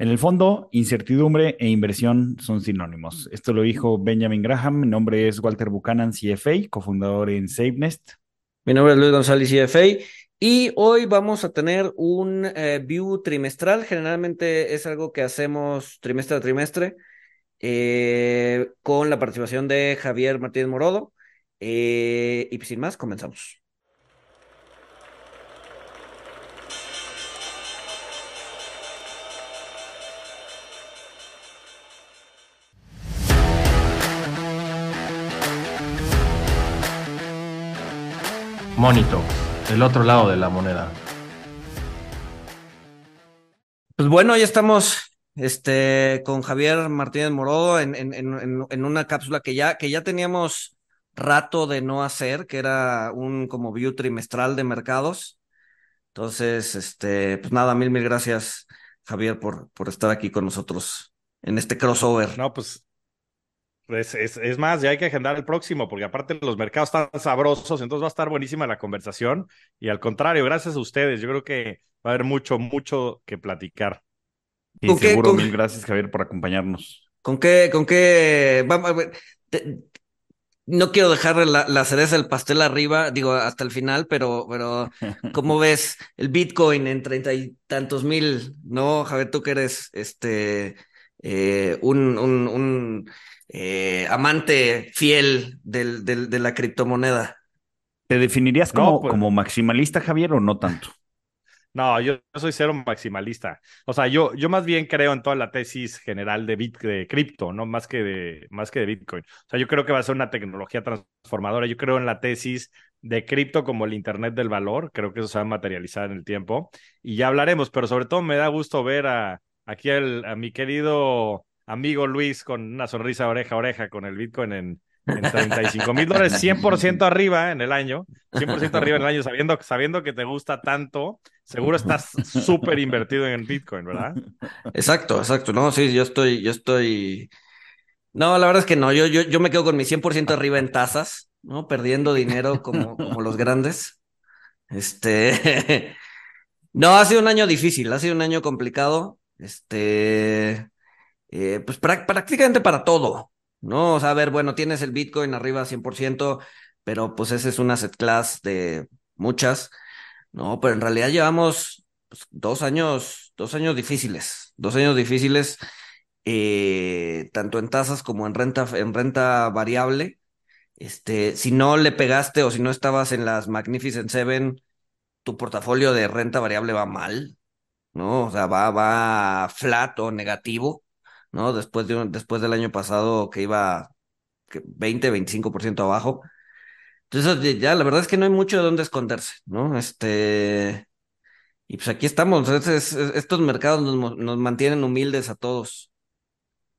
En el fondo, incertidumbre e inversión son sinónimos. Esto lo dijo Benjamin Graham. Mi nombre es Walter Buchanan, CFA, cofundador en SafeNest. Mi nombre es Luis González, CFA. Y hoy vamos a tener un eh, view trimestral. Generalmente es algo que hacemos trimestre a trimestre eh, con la participación de Javier Martínez Morodo. Eh, y sin más, comenzamos. Monito, el otro lado de la moneda. Pues bueno, ya estamos este, con Javier Martínez Morodo en, en, en, en, una cápsula que ya, que ya teníamos rato de no hacer, que era un como view trimestral de mercados. Entonces, este, pues nada, mil, mil gracias, Javier, por, por estar aquí con nosotros en este crossover. No, pues es, es, más, ya hay que agendar el próximo, porque aparte los mercados están sabrosos, entonces va a estar buenísima la conversación. Y al contrario, gracias a ustedes, yo creo que va a haber mucho, mucho que platicar. Y seguro, mil gracias, Javier, por acompañarnos. ¿Con qué, con qué? Vamos, no quiero dejar la, la, cereza del pastel arriba, digo, hasta el final, pero, pero, ¿cómo ves el Bitcoin en treinta y tantos mil? ¿No, Javier? Tú que eres este eh, un, un, un eh, amante fiel del, del, de la criptomoneda. ¿Te definirías como, pues como maximalista, Javier, o no tanto? No, yo, soy cero maximalista. O sea, yo, yo más bien creo en toda la tesis general de, bit, de cripto, ¿no? Más que de, más que de Bitcoin. O sea, yo creo que va a ser una tecnología transformadora. Yo creo en la tesis de cripto como el Internet del valor. Creo que eso se va a materializar en el tiempo. Y ya hablaremos, pero sobre todo me da gusto ver a, aquí a mi querido amigo Luis con una sonrisa oreja a oreja con el Bitcoin en, en 35 mil dólares, 100% arriba en el año, 100% arriba en el año, sabiendo, sabiendo que te gusta tanto, seguro estás súper invertido en Bitcoin, ¿verdad? Exacto, exacto, no, sí, yo estoy, yo estoy, no, la verdad es que no, yo, yo, yo me quedo con mi 100% arriba en tasas, ¿no? Perdiendo dinero como, como los grandes. Este, no, ha sido un año difícil, ha sido un año complicado, este, eh, pues prácticamente para todo, ¿no? O sea, a ver, bueno, tienes el Bitcoin arriba 100%, pero pues ese es un asset class de muchas, ¿no? Pero en realidad llevamos pues, dos años, dos años difíciles, dos años difíciles, eh, tanto en tasas como en renta, en renta variable. Este, si no le pegaste o si no estabas en las Magnificent Seven, tu portafolio de renta variable va mal, ¿no? O sea, va, va flat o negativo. ¿No? Después, de después del año pasado que iba 20, 25% abajo. Entonces, ya la verdad es que no hay mucho de dónde esconderse, ¿no? Este. Y pues aquí estamos. estos mercados nos, mantienen humildes a todos.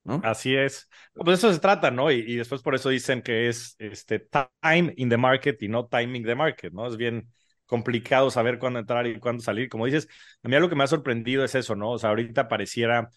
¿no? Así es. Pues eso se trata, ¿no? Y, después por eso dicen que es este time in the market y no timing the market, ¿no? Es bien complicado saber cuándo entrar y cuándo salir. Como dices, a mí lo que me ha sorprendido es eso, ¿no? O sea, ahorita pareciera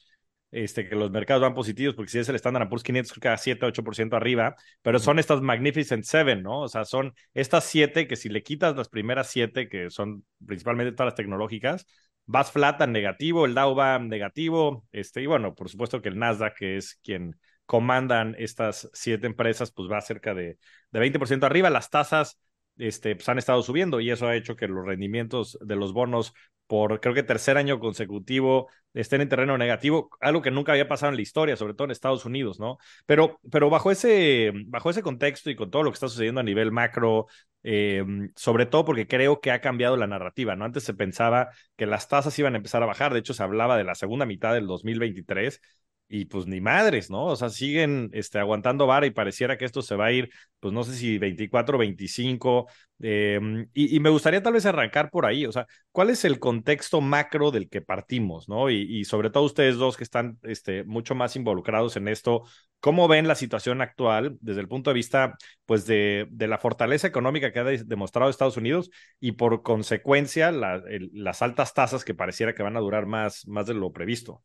este, que los mercados van positivos, porque si es el Standard Poor's 500, creo que a 7, 8% arriba, pero son estas Magnificent Seven, ¿no? O sea, son estas siete que si le quitas las primeras siete, que son principalmente todas las tecnológicas, vas flat en negativo, el Dow va negativo, este, y bueno, por supuesto que el Nasdaq, que es quien comandan estas siete empresas, pues va cerca de, de 20% arriba, las tasas este, pues han estado subiendo y eso ha hecho que los rendimientos de los bonos por creo que tercer año consecutivo estén en terreno negativo, algo que nunca había pasado en la historia, sobre todo en Estados Unidos, ¿no? Pero, pero bajo, ese, bajo ese contexto y con todo lo que está sucediendo a nivel macro, eh, sobre todo porque creo que ha cambiado la narrativa, ¿no? Antes se pensaba que las tasas iban a empezar a bajar, de hecho se hablaba de la segunda mitad del 2023 y pues ni madres, ¿no? O sea, siguen este, aguantando vara y pareciera que esto se va a ir, pues no sé si 24, 25, em, y, me gustaría tal vez arrancar por ahí, o sea, ¿cuál es el contexto macro del que partimos, ¿no? Y, sobre todo ustedes dos que están este, mucho más involucrados en esto, ¿cómo ven la situación actual desde el punto de vista, pues, de, de la fortaleza económica que ha demostrado Estados Unidos y por consecuencia las altas tasas que pareciera que van a durar más, más de lo previsto?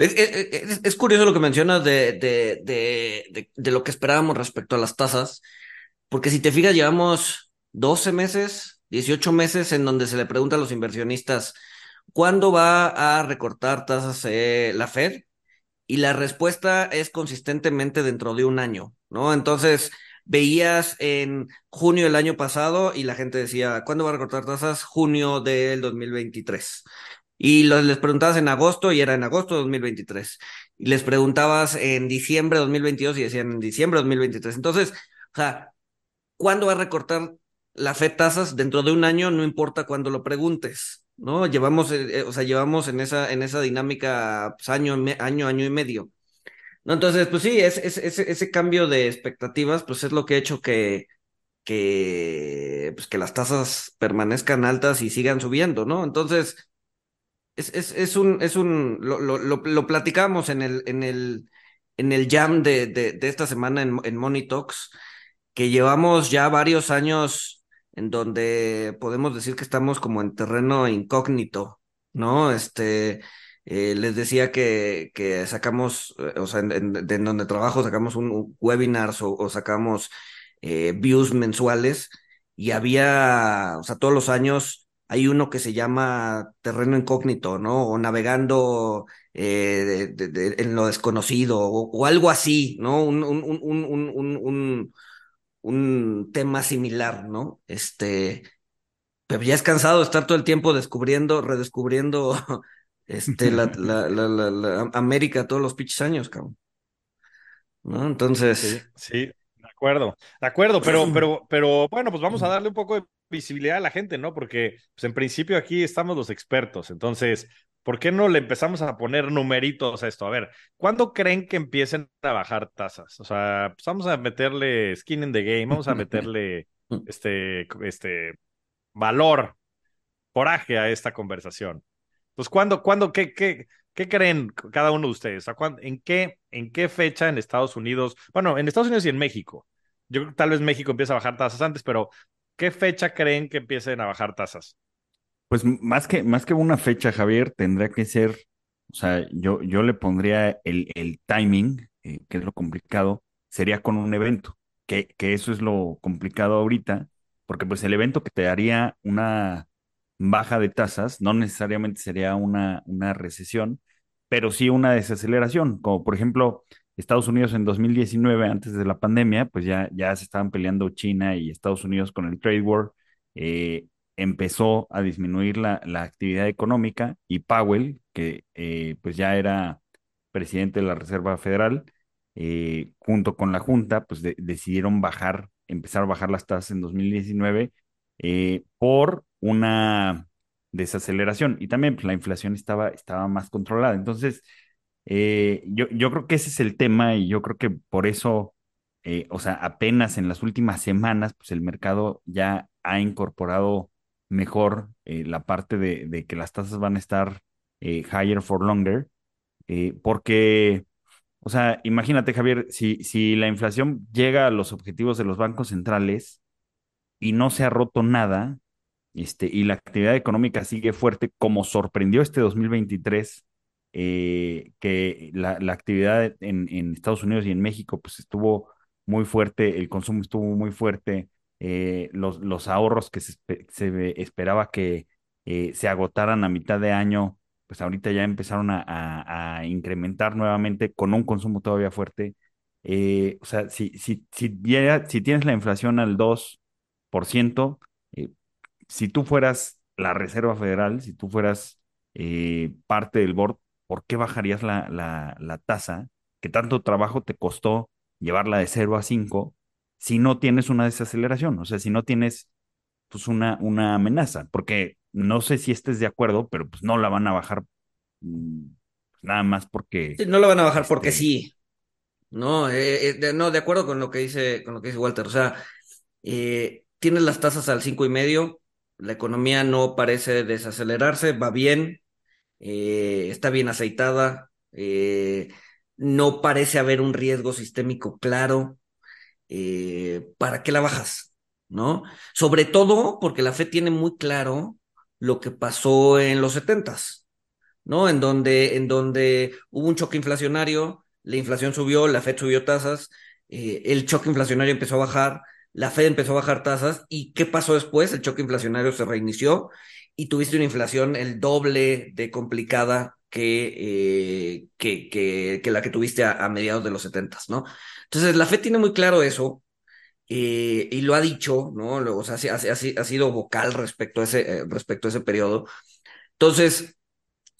Es, curioso lo que mencionas de, de, de, lo que esperábamos respecto a las tasas, porque si te fijas, llevamos 12 meses, 18 meses en donde se le pregunta a los inversionistas, ¿cuándo va a recortar tasas eh, la Fed? Y la respuesta es consistentemente dentro de un año, ¿no? Entonces, veías en junio del año pasado y la gente decía, ¿cuándo va a recortar tasas? Junio del 2023. Y les preguntabas en agosto y era en agosto de 2023. Y les preguntabas en diciembre de 2022 y decían en diciembre de 2023. Entonces, o sea, ¿cuándo va a recortar la FED tasas? Dentro de un año, no importa cuándo lo preguntes, ¿no? Llevamos, eh, eh, o sea, llevamos en esa, en esa dinámica pues, año, año, año y medio. ¿No? Entonces, pues sí, ese, ese, ese cambio de expectativas, pues es lo que ha hecho que, que, pues que las tasas permanezcan altas y sigan subiendo, ¿no? Entonces, es, es, es un, es un, lo, lo, lo, platicamos en el, en el, en el jam de, de, de esta semana en, en Talks, que llevamos ya varios años en donde podemos decir que estamos como en terreno incógnito, ¿no? Este, eh, les decía que, que sacamos, eh, o sea, en, donde trabajo sacamos un, webinars o, o sacamos eh, views mensuales y había, o sea, todos los años hay uno que se llama terreno incógnito, ¿no? O navegando eh, en lo desconocido, o, algo así, ¿no? Un, un, un, un, tema similar, ¿no? Este, pero ya es cansado de estar todo el tiempo descubriendo, redescubriendo este, la, la, la, América todos los pinches años, cabrón. ¿No? Entonces. Sí, sí, de acuerdo, de acuerdo, pero, pero, pero bueno, pues vamos a darle un poco de visibilidad a la gente, ¿no? Porque pues, en principio aquí estamos los expertos, entonces, ¿por qué no le empezamos a poner numeritos a esto? A ver, ¿cuándo creen que empiecen a bajar tasas? O sea, pues vamos a meterle skin in the game, vamos a meterle este, este valor, coraje a esta conversación. Pues, ¿cuándo, cuándo, qué, qué, qué creen cada uno de ustedes? ¿En qué, ¿En qué fecha en Estados Unidos? Bueno, en Estados Unidos y en México. Yo creo que tal vez México empieza a bajar tasas antes, pero ¿Qué fecha creen que empiecen a bajar tasas? Pues más que, más que una fecha, Javier, tendría que ser, o sea, yo, yo le pondría el, el timing, eh, que es lo complicado, sería con un evento, que, que eso es lo complicado ahorita, porque pues el evento que te daría una baja de tasas no necesariamente sería una, una recesión, pero sí una desaceleración, como por ejemplo Estados Unidos en 2019, antes de la pandemia, pues ya, ya se estaban peleando China y Estados Unidos con el trade war. Eh, empezó a disminuir la, la, actividad económica y Powell, que eh, pues ya era presidente de la Reserva Federal, eh, junto con la Junta, pues decidieron bajar, empezar a bajar las tasas en 2019 por una desaceleración y también pues, la inflación estaba, estaba más controlada. Entonces, eh, yo, yo creo que ese es el tema y yo creo que por eso, eh, o sea, apenas en las últimas semanas, pues el mercado ya ha incorporado mejor eh, la parte de, que las tasas van a estar higher for longer, porque, o sea, imagínate, Javier, si, si la inflación llega a los objetivos de los bancos centrales y no se ha roto nada, este, y la actividad económica sigue fuerte como sorprendió este 2023 eh, que la, actividad en, Estados Unidos y en México pues estuvo muy fuerte, el consumo estuvo muy fuerte, eh, los, los, ahorros que se, esperaba que eh, se agotaran a mitad de año, pues ahorita ya empezaron a, incrementar nuevamente con un consumo todavía fuerte. o sea, si, si, si, si tienes la inflación al 2%, si tú fueras la Reserva Federal, si tú fueras parte del board, ¿por qué bajarías la, la, tasa que tanto trabajo te costó llevarla de 0 a 5 si no tienes una desaceleración? O sea, si no tienes pues una, una amenaza, porque no sé si estés de acuerdo, pero pues no la van a bajar mm, pues, nada más porque... no la van a bajar porque este sí. No, eh, eh, no, de acuerdo con lo que dice, con lo que dice Walter. O sea, eh, tienes las tasas al cinco y medio, la economía no parece desacelerarse, va bien, eh, está bien aceitada, eh, no parece haber un riesgo sistémico claro. Eh, ¿Para qué la bajas? ¿No? Sobre todo porque la FED tiene muy claro lo que pasó en los setentas, ¿no? En donde, en donde hubo un choque inflacionario, la inflación subió, la FED subió tasas, el choque inflacionario empezó a bajar, la Fed empezó a bajar tasas y ¿qué pasó después? El choque inflacionario se reinició y tuviste una inflación el doble de complicada que, eh, que, que, la que tuviste a, mediados de los 70, ¿no? Entonces, la Fed tiene muy claro eso eh, y lo ha dicho, ¿no? O sea, ha, sido vocal respecto a, ese, eh, respecto a ese periodo. Entonces,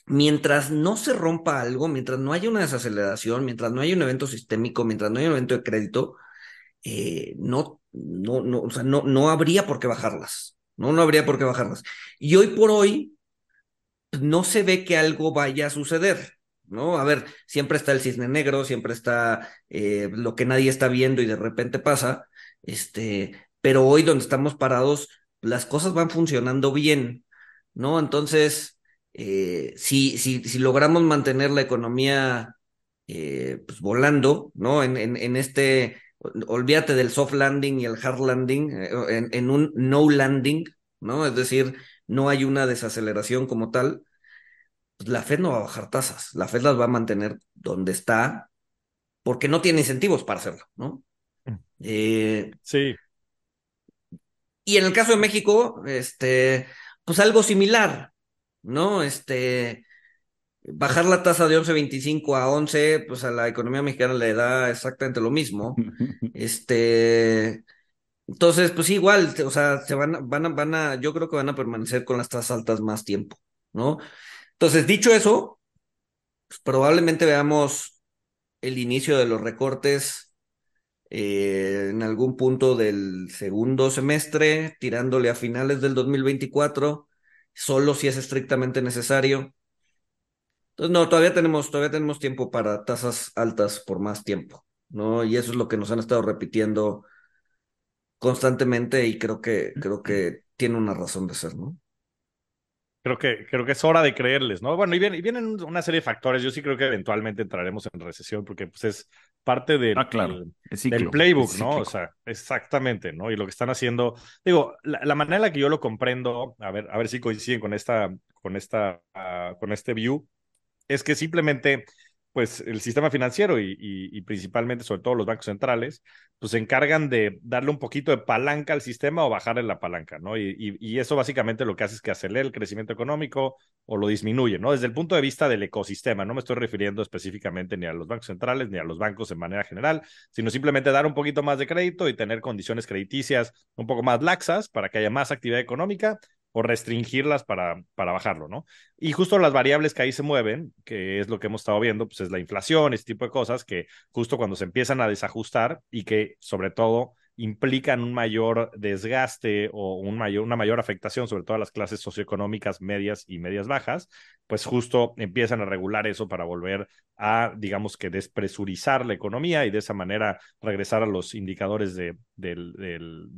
mientras no se rompa algo, mientras no haya una desaceleración, mientras no haya un evento sistémico, mientras no haya un evento de crédito, no, no, no, o sea, no, no habría por qué bajarlas, ¿no? No habría por qué bajarlas. Y hoy por hoy, no se ve que algo vaya a suceder, ¿no? A ver, siempre está el cisne negro, siempre está eh, lo que nadie está viendo y de repente pasa, este, pero hoy donde estamos parados, las cosas van funcionando bien, ¿no? Entonces, eh, si, si, si, logramos mantener la economía eh, pues volando, ¿no? En, en, este, olvídate del soft landing y el hard landing, eh, en, en, un no landing, ¿no? Es decir, no hay una desaceleración como tal, pues la Fed no va a bajar tasas, la Fed las va a mantener donde está, porque no tiene incentivos para hacerlo, ¿no? Eh, sí. Y en el caso de México, este, pues algo similar, ¿no? Este, bajar la tasa de 11.25 a 11, pues a la economía mexicana le da exactamente lo mismo. Este, entonces, pues igual, o sea, se van, van, a, van a, yo creo que van a permanecer con las tasas altas más tiempo, ¿no? Entonces, dicho eso, pues probablemente veamos el inicio de los recortes eh, en algún punto del segundo semestre, tirándole a finales del 2024 solo si es estrictamente necesario. Entonces, no, todavía tenemos, todavía tenemos tiempo para tasas altas por más tiempo, ¿no? Y eso es lo que nos han estado repitiendo constantemente y creo que, creo que tiene una razón de ser, ¿no? Creo que, creo que es hora de creerles, ¿no? Bueno, y vienen, y vienen una serie de factores. Yo sí creo que eventualmente entraremos en recesión porque pues, es parte del, ah, claro. del, del playbook, ¿no? O sea, exactamente, ¿no? Y lo que están haciendo, digo, la, la, manera en la que yo lo comprendo, a ver, a ver si coinciden con esta, con esta, uh, con este view, es que simplemente pues el sistema financiero y, principalmente, sobre todo los bancos centrales, pues se encargan de darle un poquito de palanca al sistema o bajarle la palanca, ¿no? Y, y, eso básicamente lo que hace es que acelere el crecimiento económico o lo disminuye, ¿no? Desde el punto de vista del ecosistema, no me estoy refiriendo específicamente ni a los bancos centrales ni a los bancos en manera general, sino simplemente dar un poquito más de crédito y tener condiciones crediticias un poco más laxas para que haya más actividad económica o restringirlas para, para bajarlo, ¿no? Y justo las variables que ahí se mueven, que es lo que hemos estado viendo, pues es la inflación, este tipo de cosas que justo cuando se empiezan a desajustar y que sobre todo implican un mayor desgaste o un mayor, una mayor afectación, sobre todo a las clases socioeconómicas medias y medias bajas, pues justo empiezan a regular eso para volver a, digamos que, despresurizar la economía y de esa manera regresar a los indicadores de, del, del,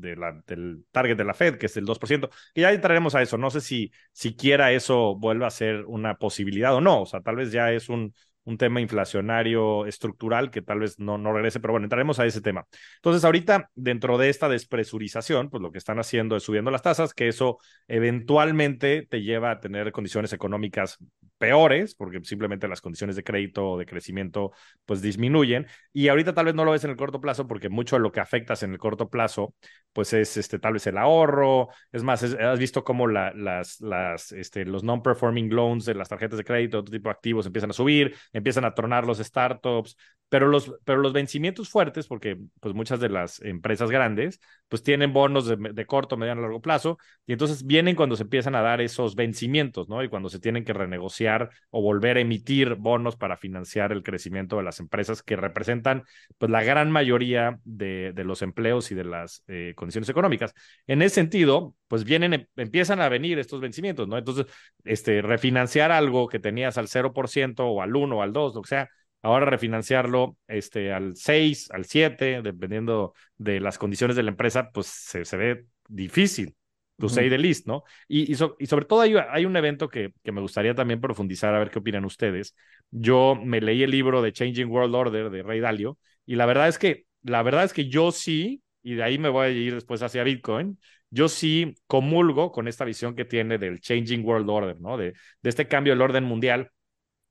del target de la Fed, que es el 2%, que ya entraremos a eso. No sé si siquiera eso vuelva a ser una posibilidad o no, o sea, tal vez ya es un, un tema inflacionario estructural que tal vez no, no regrese, pero bueno, entraremos a ese tema. Entonces, ahorita, dentro de esta despresurización, pues lo que están haciendo es subiendo las tasas, que eso eventualmente te lleva a tener condiciones económicas peores, porque simplemente las condiciones de crédito o de crecimiento pues disminuyen. Y ahorita tal vez no lo ves en el corto plazo, porque mucho de lo que afectas en el corto plazo, pues es este, tal vez el ahorro. Es más, has visto cómo la, las, las, este, los non-performing loans de las tarjetas de crédito, otro tipo de activos empiezan a subir empiezan a tronar los startups, pero los, pero los vencimientos fuertes, porque pues muchas de las empresas grandes pues tienen bonos de, de corto, mediano, largo plazo, y entonces vienen cuando se empiezan a dar esos vencimientos, ¿no? Y cuando se tienen que renegociar o volver a emitir bonos para financiar el crecimiento de las empresas que representan pues la gran mayoría de, de los empleos y de las eh, condiciones económicas. En ese sentido, pues vienen, empiezan a venir estos vencimientos, ¿no? Entonces, este, refinanciar algo que tenías al 0% o al 1 o al 2, lo que sea, ahora refinanciarlo este, al 6, al 7, dependiendo de las condiciones de la empresa, pues se, se ve difícil. Tu say the list, ¿no? Y, y, so, y, sobre todo hay, hay un evento que, que, me gustaría también profundizar, a ver qué opinan ustedes. Yo me leí el libro de Changing World Order de Ray Dalio, y la verdad es que, la verdad es que yo sí, y de ahí me voy a ir después hacia Bitcoin, yo sí comulgo con esta visión que tiene del Changing World Order, ¿no? De, de este cambio del orden mundial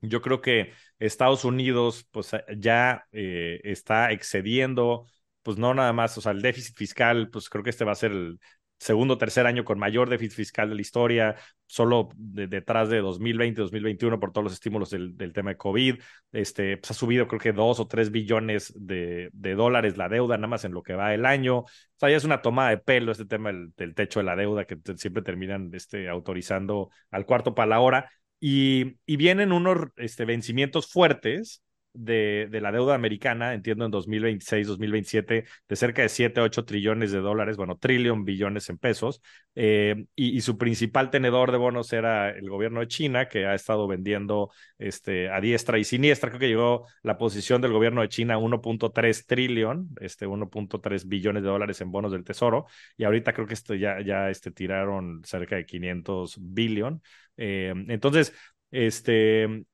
yo creo que Estados Unidos pues, ya eh, está excediendo pues no nada más, o sea, el déficit fiscal, pues creo que este va a ser el segundo o tercer año con mayor déficit fiscal de la historia, solo detrás de 2020, 2021 por todos los estímulos del, tema de COVID. Este, pues ha subido creo que dos o tres billones de, dólares la deuda nada más en lo que va el año. O sea, ya es una toma de pelo este tema del, techo de la deuda que siempre terminan este, autorizando al cuarto para la hora. Y, y vienen unos este, vencimientos fuertes de, la deuda americana, entiendo en 2026, 2027, de cerca de 7, 8 trillones de dólares, bueno, trillón billones en pesos, eh, y, su principal tenedor de bonos era el gobierno de China, que ha estado vendiendo este, a diestra y siniestra. Creo que llegó la posición del gobierno de China a 1.3 trillón, este, 1.3 billones de dólares en bonos del tesoro, y ahorita creo que esto ya, ya este, tiraron cerca de 500 billón. Eh, entonces, este,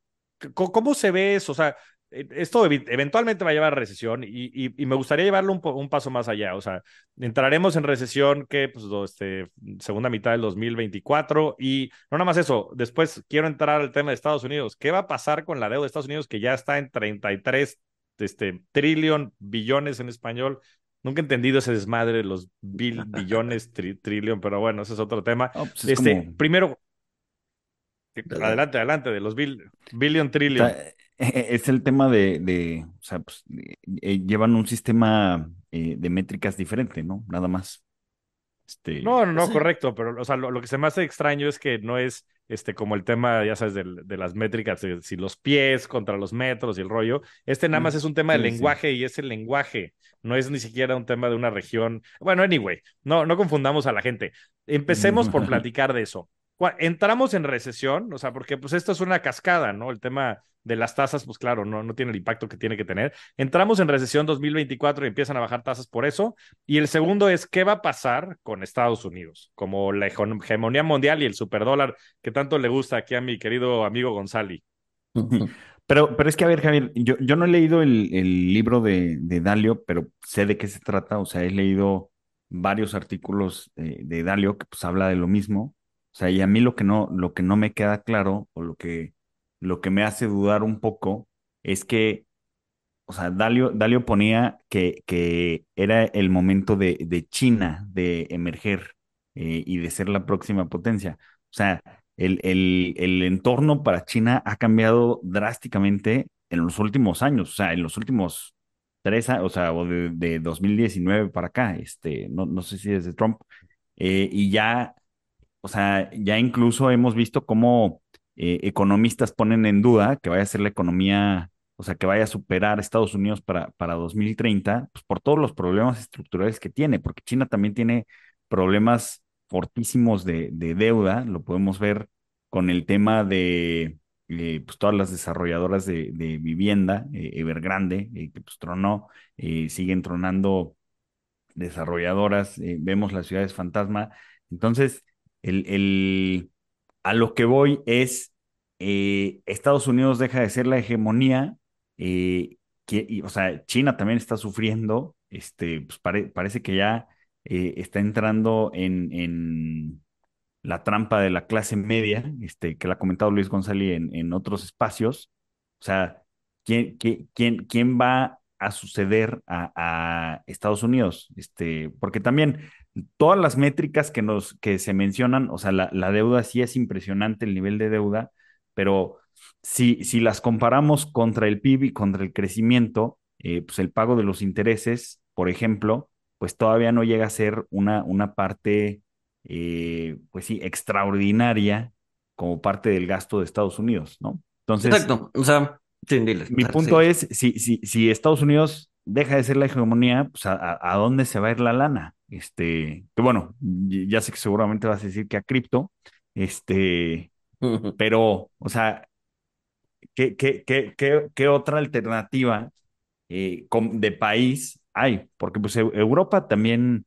¿cómo se ve eso? O sea, esto eventualmente va a llevar a recesión y, me gustaría llevarlo un, paso más allá. O sea, entraremos en recesión que, pues, este, segunda mitad del 2024 y no nada más eso. Después quiero entrar al tema de Estados Unidos. ¿Qué va a pasar con la deuda de Estados Unidos que ya está en 33 este, trillón, billones en español? Nunca he entendido ese desmadre de los billones, trillón, pero bueno, ese es otro tema. Pues, este, Primero, adelante, adelante, de los billion, trillion. Es el tema de, o sea, pues, eh, llevan un sistema eh, de métricas diferente, ¿no? Nada más. Este... No, no, no, correcto, pero o sea, lo, que se me hace extraño es que no es este como el tema, ya sabes, de, de las métricas, si los pies contra los metros y el rollo. Este nada más es un tema de lenguaje y es el lenguaje, no es ni siquiera un tema de una región. Bueno, anyway, no, no confundamos a la gente. Empecemos por platicar de eso entramos en recesión, o sea, porque pues esto es una cascada, ¿no? El tema de las tasas, pues claro, no, no tiene el impacto que tiene que tener. Entramos en recesión 2024 y empiezan a bajar tasas por eso. Y el segundo es, ¿qué va a pasar con Estados Unidos? Como la hegemonía mundial y el superdólar que tanto le gusta aquí a mi querido amigo González. Pero, pero es que, a ver, Javier, yo, yo no he leído el, el libro de, de, Dalio, pero sé de qué se trata. O sea, he leído varios artículos de, Dalio que pues habla de lo mismo. O sea, y a mí lo que no, lo que no me queda claro o lo que, lo que me hace dudar un poco es que, o sea, Dalio, Dalio ponía que, que era el momento de, de China de emerger eh, y de ser la próxima potencia. O sea, el, el, el entorno para China ha cambiado drásticamente en los últimos años, o sea, en los últimos tres años, o sea, o de, de 2019 para acá, este, no, no sé si desde Trump, eh, y ya o sea, ya incluso hemos visto cómo eh, economistas ponen en duda que vaya a ser la economía, o sea, que vaya a superar a Estados Unidos para, para 2030, pues por todos los problemas estructurales que tiene, porque China también tiene problemas fortísimos de, deuda, lo podemos ver con el tema de eh, pues todas las desarrolladoras de, vivienda, eh, Evergrande, que pues tronó, siguen tronando desarrolladoras, vemos las ciudades fantasma. Entonces, el, a lo que voy es, eh, Estados Unidos deja de ser la hegemonía, eh, que, o sea, China también está sufriendo, este, pues parece que ya eh, está entrando en, la trampa de la clase media, este, que la ha comentado Luis González en, en otros espacios. O sea, ¿quién, quién, quién va a suceder a, a, Estados Unidos? Este, porque también todas las métricas que, nos, que se mencionan, o sea, la, deuda sí es impresionante, el nivel de deuda, pero si, si las comparamos contra el PIB y contra el crecimiento, eh, pues el pago de los intereses, por ejemplo, pues todavía no llega a ser una, una parte, eh, pues sí, extraordinaria como parte del gasto de Estados Unidos, ¿no? Entonces, Exacto, o sea, mi punto es, si, si, si Estados Unidos deja de ser la hegemonía, pues a, a, dónde se va a ir la lana. Este, que bueno, ya sé que seguramente vas a decir que a cripto, este, pero, o sea, ¿qué, qué, qué, qué, otra alternativa eh, de país hay? Porque pues Europa también,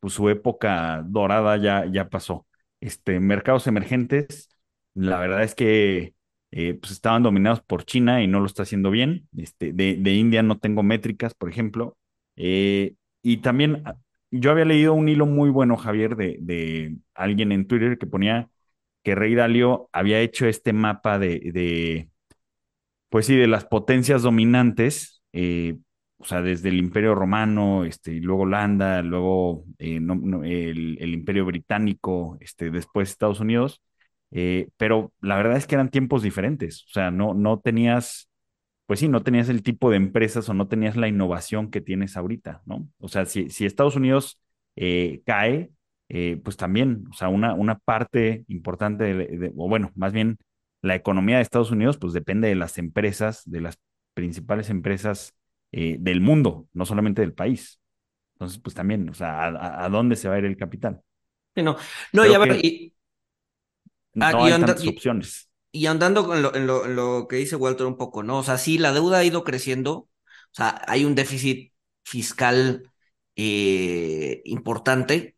pues su época dorada ya, ya pasó. Este, mercados emergentes, la verdad es que eh, pues estaban dominados por China y no lo está haciendo bien. Este, de, de India no tengo métricas, por ejemplo. Eh, y también ah, yo había leído un hilo muy bueno, Javier, de, de alguien en Twitter que ponía que Rey Dalio había hecho este mapa de, de pues sí, de las potencias dominantes, eh, o sea, desde el Imperio Romano, este, y luego Holanda, luego el, el, Imperio Británico, este, después Estados Unidos, eh, pero la verdad es que eran tiempos diferentes, o sea, no, no tenías, pues sí, no tenías el tipo de empresas o no tenías la innovación que tienes ahorita, ¿no? O sea, si, si Estados Unidos eh, cae, eh, pues también, o sea, una, una parte importante, de, de, o bueno, más bien la economía de Estados Unidos, pues depende de las empresas, de las principales empresas eh, del mundo, no solamente del país. Entonces, pues también, o sea, ¿a, a dónde se va a ir el capital? Sí, no, no, y a ver, y, no ah, hay anda- tantas opciones. Y andando lo, en, lo, en lo que dice Walter un poco, ¿no? O sea, sí, la deuda ha ido creciendo, o sea, hay un déficit fiscal eh, importante,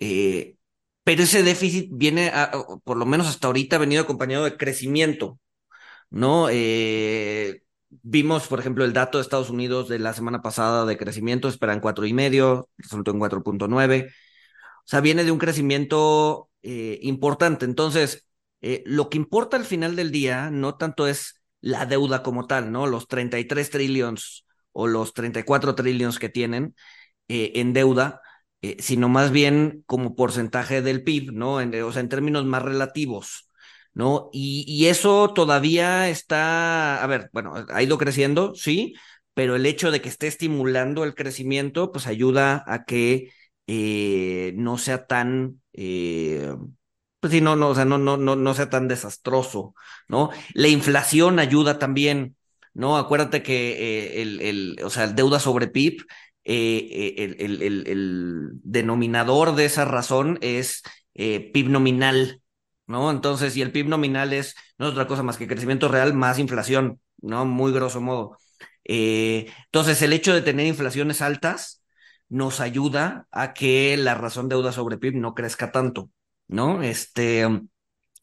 eh, pero ese déficit viene, a- por lo menos hasta ahorita, ha venido acompañado de crecimiento, ¿no? Eh, vimos, por ejemplo, el dato de Estados Unidos de la semana pasada de crecimiento, esperan cuatro y medio, resultó en 4.9. O sea, viene de un crecimiento eh, importante. Entonces, eh, lo que importa al final del día no tanto es la deuda como tal, ¿no? Los 33 trillones o los 34 trillones que tienen eh, en deuda, sino más bien como porcentaje del PIB, ¿no? En- o sea, en términos más relativos, ¿no? Y, eso todavía está, a ver, bueno, ha ido creciendo, sí, pero el hecho de que esté estimulando el crecimiento, pues ayuda a que no sea tan, eh, pues sí, no, no, o sea, no, no, no, no sea tan desastroso, ¿no? La inflación ayuda también, ¿no? Acuérdate que eh, el, el, o sea, el deuda sobre PIB, eh, el, el, el, denominador de esa razón es PIB nominal, ¿no? Entonces, y el PIB nominal es no es otra cosa más que crecimiento real más inflación, ¿no? Muy grosso modo. Entonces, el hecho de tener inflaciones altas nos ayuda a que la razón deuda sobre PIB no crezca tanto, ¿no? Este,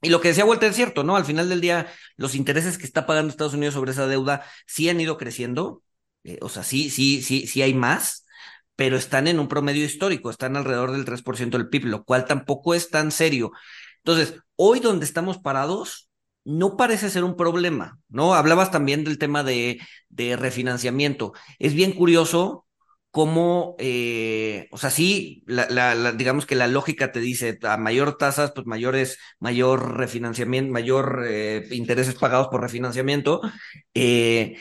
y lo que decía Walter es cierto, ¿no? Al final del día, los intereses que está pagando Estados Unidos sobre esa deuda sí han ido creciendo, eh, o sea, sí, sí, sí, sí hay más, pero están en un promedio histórico, están alrededor del 3% del PIB, lo cual tampoco es tan serio. Entonces, hoy donde estamos parados, no parece ser un problema, ¿no? Hablabas también del tema de, de refinanciamiento. Es bien curioso cómo, eh, o sea, sí, la, la, la, digamos que la lógica te dice a mayor tasas, pues mayores, mayor refinanciamiento, mayor eh, intereses pagados por refinanciamiento, eh,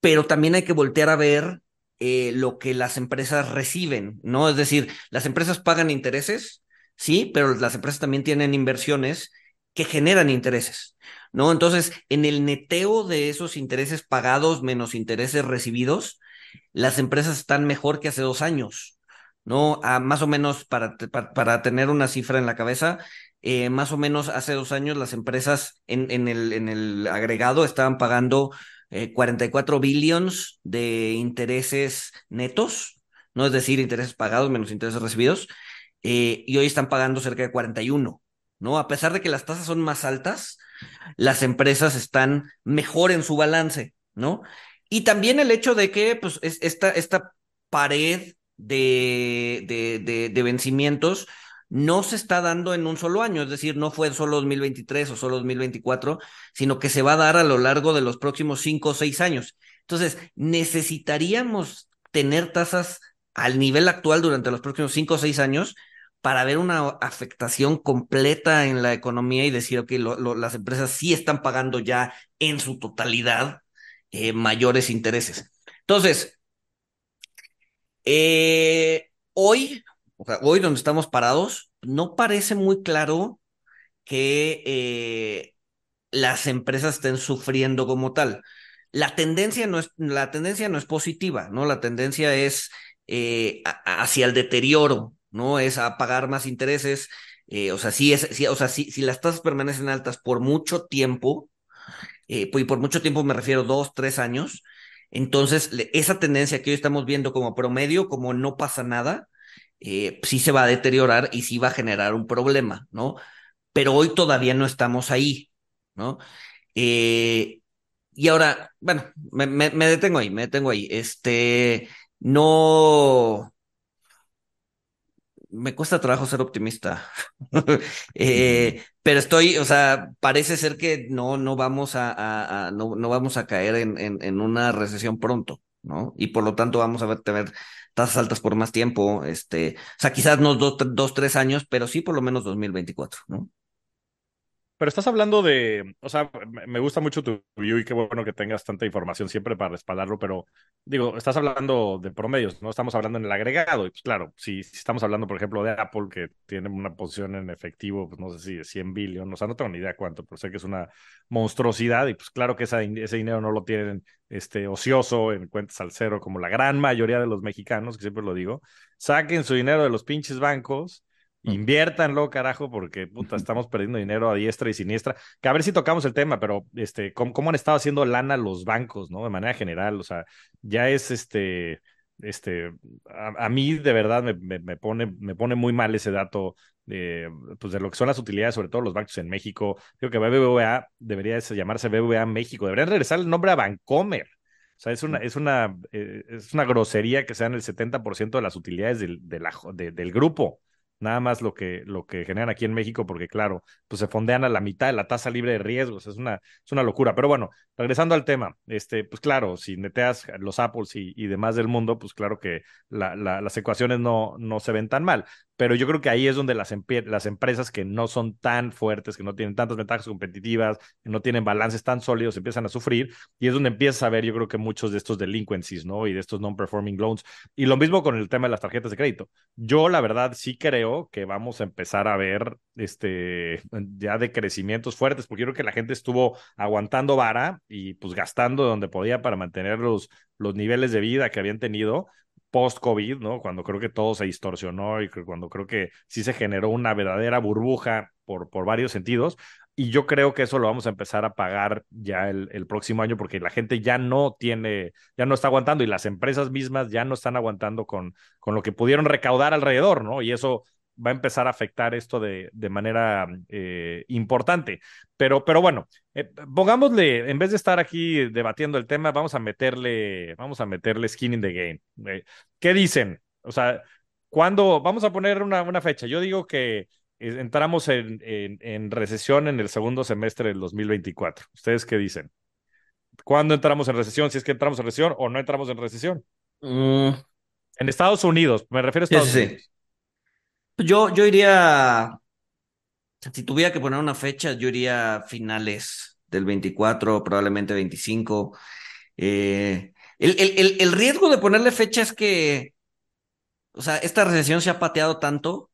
pero también hay que voltear a ver lo que las empresas reciben, ¿no? Es decir, las empresas pagan intereses, sí, pero las empresas también tienen inversiones que generan intereses, ¿no? Entonces, en el neteo de esos intereses pagados menos intereses recibidos, las empresas están mejor que hace dos años, ¿no? Ah, más o menos, para, para, tener una cifra en la cabeza, eh, más o menos hace dos años las empresas en, en, el, en el agregado estaban pagando eh, 44 billions de intereses netos, ¿no? Es decir, intereses pagados menos intereses recibidos, eh, y hoy están pagando cerca de 41, ¿no? A pesar de que las tasas son más altas, las empresas están mejor en su balance, ¿no? Y también el hecho de que, pues, es esta, esta pared de, de, de, de, vencimientos no se está dando en un solo año, es decir, no fue solo 2023 o solo 2024, sino que se va a dar a lo largo de los próximos cinco o seis años. Entonces, necesitaríamos tener tasas al nivel actual durante los próximos cinco o seis años para ver una afectación completa en la economía y decir, ok, lo, lo, las empresas sí están pagando ya en su totalidad eh, mayores intereses. Entonces, eh, hoy, hoy donde estamos parados, no parece muy claro que eh, las empresas estén sufriendo como tal. La tendencia no es, la tendencia no es positiva, ¿no? La tendencia es hacia el deterioro, ¿no? Es a pagar más intereses. O sea, sí es, sí, o sea, si las tasas permanecen altas por mucho tiempo, eh, y por mucho tiempo me refiero dos, tres años, entonces esa tendencia que hoy estamos viendo como promedio, como no pasa nada, eh, sí se va a deteriorar y sí va a generar un problema, ¿no? Pero hoy todavía no estamos ahí, ¿no? Eh, y ahora, bueno, me, me, me, detengo ahí, me detengo ahí. Este, no, me cuesta trabajo ser optimista, eh, pero estoy, o sea, parece ser que no, no vamos a, a, a no, no, vamos a caer en, en, en, una recesión pronto, ¿no? Y por lo tanto vamos a ver, tener tasas altas por más tiempo, este, o sea, quizás no dos, dos, tres años, pero sí por lo menos 2024, ¿no? Pero estás hablando de, o sea, me gusta mucho tu view y qué bueno que tengas tanta información siempre para respaldarlo, pero digo, estás hablando de promedios, no estamos hablando en el agregado. Y pues claro, si, estamos hablando, por ejemplo, de Apple, que tiene una posición en efectivo, pues no sé si de 100 billones, o sea, no tengo ni idea cuánto, pero sé que es una monstruosidad y pues claro que ese dinero no lo tienen este, ocioso en cuentas al cero, como la gran mayoría de los mexicanos, que siempre lo digo. Saquen su dinero de los pinches bancos Inviértanlo, carajo, porque puta, estamos perdiendo dinero a diestra y siniestra. Que a ver si tocamos el tema, pero este, ¿cómo, cómo han estado haciendo lana los bancos, ¿no? De manera general, o sea, ya es este, este, a, mí de verdad me, me, pone, me pone muy mal ese dato de, pues de lo que son las utilidades, sobre todo los bancos en México. Creo que BBVA debería llamarse BBVA México, debería regresar el nombre a Bancomer. O sea, es una, es una, eh, es una grosería que sean el 70% de las utilidades del, de la, del grupo nada más lo que, lo que generan aquí en México, porque claro, pues se fondean a la mitad de la tasa libre de riesgos, es una, es una locura. Pero bueno, regresando al tema, este, pues claro, si neteas los Apples y, y demás del mundo, pues claro que la, las ecuaciones no, no se ven tan mal pero yo creo que ahí es donde las, las empresas que no son tan fuertes, que no tienen tantas ventajas competitivas, que no tienen balances tan sólidos, empiezan a sufrir y es donde empiezas a ver, yo creo que muchos de estos delinquencies, ¿no? Y de estos non-performing loans. Y lo mismo con el tema de las tarjetas de crédito. Yo, la verdad, sí creo que vamos a empezar a ver este ya de crecimientos fuertes, porque yo creo que la gente estuvo aguantando vara y pues gastando donde podía para mantener los, los niveles de vida que habían tenido post-COVID, ¿no? Cuando creo que todo se distorsionó y cuando creo que sí se generó una verdadera burbuja por, por varios sentidos. Y yo creo que eso lo vamos a empezar a pagar ya el, el, próximo año porque la gente ya no tiene, ya no está aguantando y las empresas mismas ya no están aguantando con, con lo que pudieron recaudar alrededor, ¿no? Y eso va a empezar a afectar esto de, de manera eh, importante. Pero, pero bueno, eh, pongámosle, en vez de estar aquí debatiendo el tema, vamos a meterle, vamos a meterle skin in the game. Eh, ¿Qué dicen? O sea, cuando vamos a poner una, una fecha? Yo digo que entramos en, en, recesión en el segundo semestre del 2024. ¿Ustedes qué dicen? ¿Cuándo entramos en recesión? Si es que entramos en recesión o no entramos en recesión. Mm. En Estados Unidos, me refiero a Estados Unidos. Yo, yo iría, si tuviera que poner una fecha, yo iría finales del 24, probablemente 25. Eh, el, el, el, riesgo de ponerle fecha es que, o sea, esta recesión se ha pateado tanto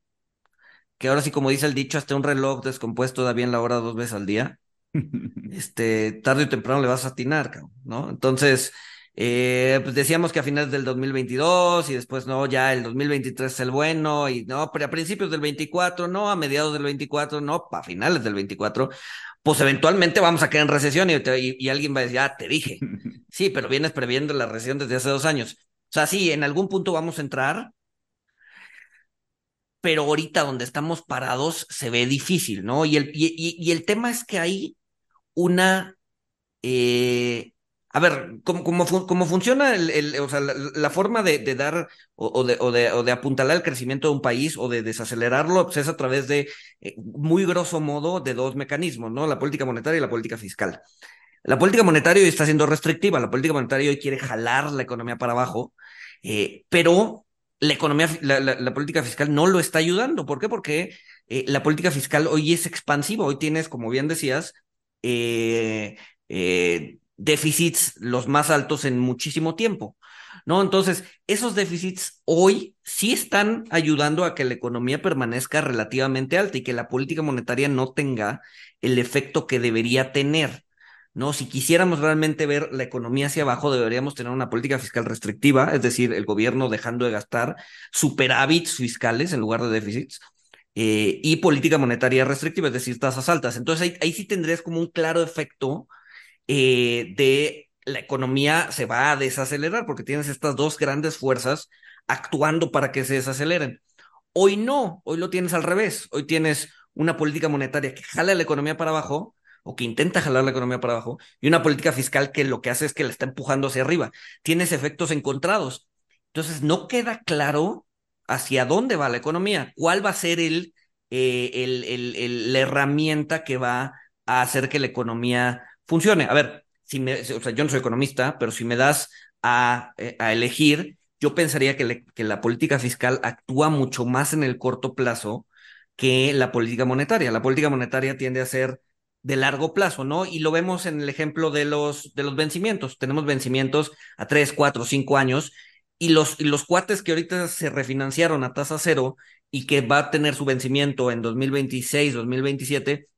que ahora sí, como dice el dicho, hasta un reloj descompuesto da bien la hora dos veces al día. este, tarde o temprano le vas a atinar, ¿no? Entonces, eh, pues decíamos que a finales del 2022 y después no, ya el 2023 es el bueno y no, pero a principios del 24, no, a mediados del 24, no, a finales del 24, pues eventualmente vamos a caer en recesión y, y, alguien va a decir, ah, te dije. Sí, pero vienes previendo la recesión desde hace dos años. O sea, sí, en algún punto vamos a entrar, pero ahorita donde estamos parados se ve difícil, ¿no? Y el, y, y el tema es que hay una... Eh, a ver, ¿cómo, funciona el, o sea, la, forma de, dar o, de, o, de, o, de, apuntalar el crecimiento de un país o de desacelerarlo pues es a través de, eh, muy grosso modo, de dos mecanismos, ¿no? La política monetaria y la política fiscal. La política monetaria hoy está siendo restrictiva, la política monetaria hoy quiere jalar la economía para abajo, eh, pero la economía, la, política fiscal no lo está ayudando. ¿Por qué? Porque eh, la política fiscal hoy es expansiva, hoy tienes, como bien decías, eh, déficits los más altos en muchísimo tiempo, ¿no? Entonces, esos déficits hoy sí están ayudando a que la economía permanezca relativamente alta y que la política monetaria no tenga el efecto que debería tener. ¿no? Si quisiéramos realmente ver la economía hacia abajo, deberíamos tener una política fiscal restrictiva, es decir, el gobierno dejando de gastar superávits fiscales en lugar de déficits, eh, y política monetaria restrictiva, es decir, tasas altas. Entonces ahí, ahí sí tendrías como un claro efecto eh, de la economía se va a desacelerar porque tienes estas dos grandes fuerzas actuando para que se desaceleren. Hoy no, hoy lo tienes al revés. Hoy tienes una política monetaria que jala la economía para abajo o que intenta jalar la economía para abajo y una política fiscal que lo que hace es que la está empujando hacia arriba. Tienes efectos encontrados. Entonces no queda claro hacia dónde va la economía, cuál va a ser el, eh, el, el, la herramienta que va a hacer que la economía funcione. A ver, si me, o sea, yo no soy economista, pero si me das a, eh, a elegir, yo pensaría que, que la política fiscal actúa mucho más en el corto plazo que la política monetaria. La política monetaria tiende a ser de largo plazo, ¿no? Y lo vemos en el ejemplo de los, de los vencimientos. Tenemos vencimientos a tres, cuatro, cinco años y los, y los cuates que ahorita se refinanciaron a tasa cero y que va a tener su vencimiento en 2026, 2027,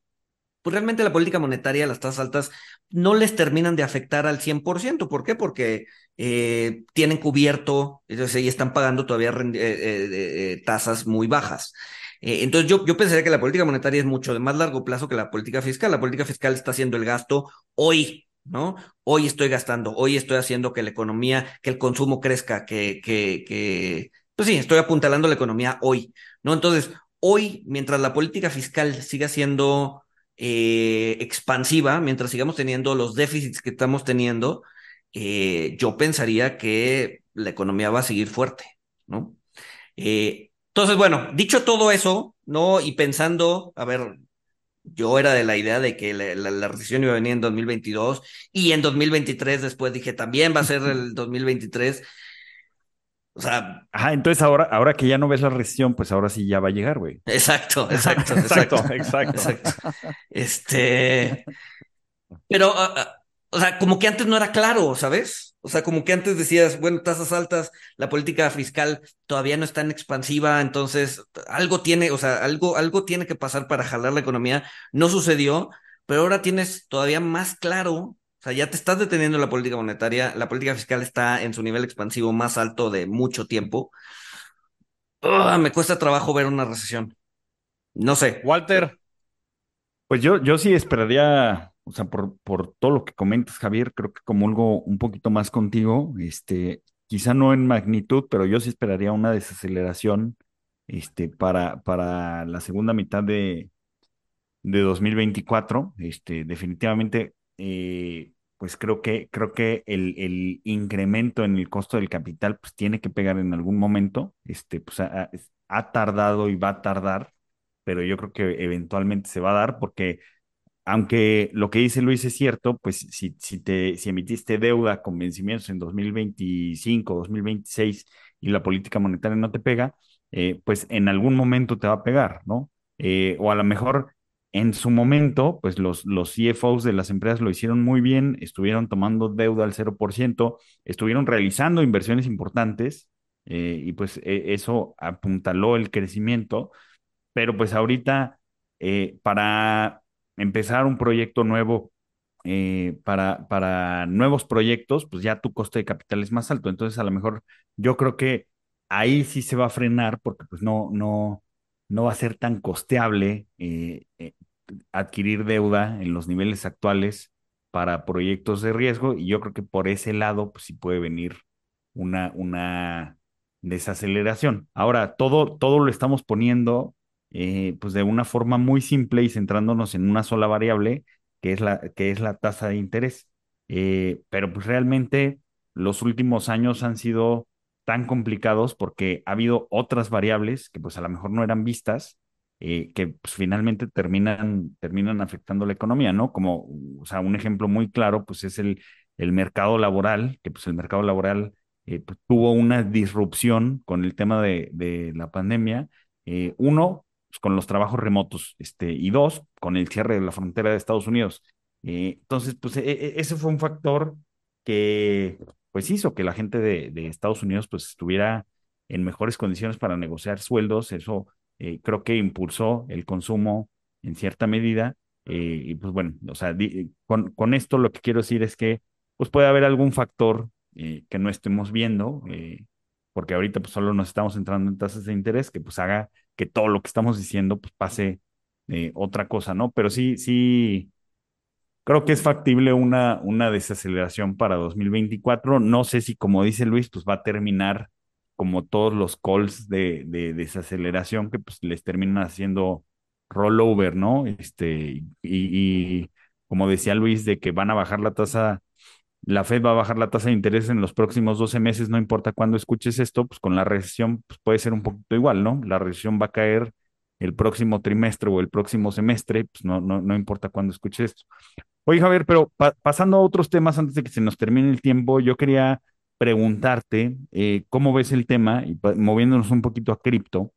pues realmente la política monetaria, las tasas altas, no les terminan de afectar al 100%. ¿Por qué? Porque eh, tienen cubierto y están pagando todavía eh, eh, tasas muy bajas. entonces yo, yo pensaría que la política monetaria es mucho de más largo plazo que la política fiscal. La política fiscal está haciendo el gasto hoy, ¿no? Hoy estoy gastando, hoy estoy haciendo que la economía, que el consumo crezca, que, que, que, pues sí, estoy apuntalando la economía hoy, ¿no? Entonces, hoy, mientras la política fiscal siga siendo eh, expansiva, mientras sigamos teniendo los déficits que estamos teniendo, eh, yo pensaría que la economía va a seguir fuerte, ¿no? Eh, entonces, bueno, dicho todo eso, ¿no? Y pensando, a ver, yo era de la idea de que la, la, recesión iba a venir en 2022 y en 2023 después dije también va a ser el 2023. O sea. Ajá, entonces ahora, ahora que ya no ves la recesión, pues ahora sí ya va a llegar, güey. Exacto, exacto, exacto, exacto, exacto. Este. Pero, uh, uh, o sea, como que antes no era claro, ¿sabes? O sea, como que antes decías, bueno, tasas altas, la política fiscal todavía no es tan expansiva, entonces algo tiene, o sea, algo, algo tiene que pasar para jalar la economía. No sucedió, pero ahora tienes todavía más claro, o sea, ya te estás deteniendo la política monetaria, la política fiscal está en su nivel expansivo más alto de mucho tiempo. me cuesta trabajo ver una recesión. No sé. Walter. Pues yo, yo sí esperaría o sea, por, por todo lo que comentas, Javier, creo que comulgo un poquito más contigo, este, quizá no en magnitud, pero yo sí esperaría una desaceleración este, para, para la segunda mitad de, de 2024. Este, definitivamente, eh, pues creo que, creo que el, el, incremento en el costo del capital pues, tiene que pegar en algún momento. Este, pues, ha, tardado y va a tardar, pero yo creo que eventualmente se va a dar porque aunque lo que dice Luis es cierto, pues si, si, te, si emitiste deuda con vencimientos en 2025, 2026 y la política monetaria no te pega, eh, pues en algún momento te va a pegar, ¿no? Eh, o a lo mejor en su momento, pues los, los CFOs de las empresas lo hicieron muy bien, estuvieron tomando deuda al 0%, estuvieron realizando inversiones importantes eh, y pues e, eso apuntaló el crecimiento, pero pues ahorita para empezar un proyecto nuevo eh, para, para nuevos proyectos, pues ya tu coste de capital es más alto. Entonces, a lo mejor yo creo que ahí sí se va a frenar porque pues no, no, no va a ser tan costeable eh, eh, adquirir deuda en los niveles actuales para proyectos de riesgo y yo creo que por ese lado pues sí puede venir una, una desaceleración. Ahora, todo, todo lo estamos poniendo eh, pues de una forma muy simple y centrándonos en una sola variable, que es la, que es la tasa de interés. Eh, pero pues realmente los últimos años han sido tan complicados porque ha habido otras variables que pues a lo mejor no eran vistas, eh, que pues finalmente terminan, terminan afectando la economía, ¿no? Como, o sea, un ejemplo muy claro pues es el, el mercado laboral, que pues el mercado laboral pues, tuvo una disrupción con el tema de, de la pandemia. uno, pues, con los trabajos remotos, este, y dos, con el cierre de la frontera de Estados Unidos. Eh, entonces, pues e, e, ese fue un factor que pues hizo que la gente de, de, Estados Unidos pues estuviera en mejores condiciones para negociar sueldos. Eso eh, creo que impulsó el consumo en cierta medida. Eh, y pues bueno, o sea, con, con, esto lo que quiero decir es que pues puede haber algún factor que no estemos viendo, porque ahorita pues solo nos estamos entrando en tasas de interés que pues haga que todo lo que estamos diciendo pues pase eh, otra cosa, ¿no? Pero sí, sí, creo que es factible una, una desaceleración para 2024. No sé si, como dice Luis, pues va a terminar como todos los calls de, de, desaceleración que pues les terminan haciendo rollover, ¿no? Este, y, y como decía Luis, de que van a bajar la tasa la Fed va a bajar la tasa de interés en los próximos 12 meses, no importa cuándo escuches esto, pues con la recesión pues puede ser un poquito igual, ¿no? La recesión va a caer el próximo trimestre o el próximo semestre, pues no, no, no importa cuándo escuches esto. Oye, Javier, pero pasando a otros temas antes de que se nos termine el tiempo, yo quería preguntarte eh, cómo ves el tema y moviéndonos un poquito a cripto.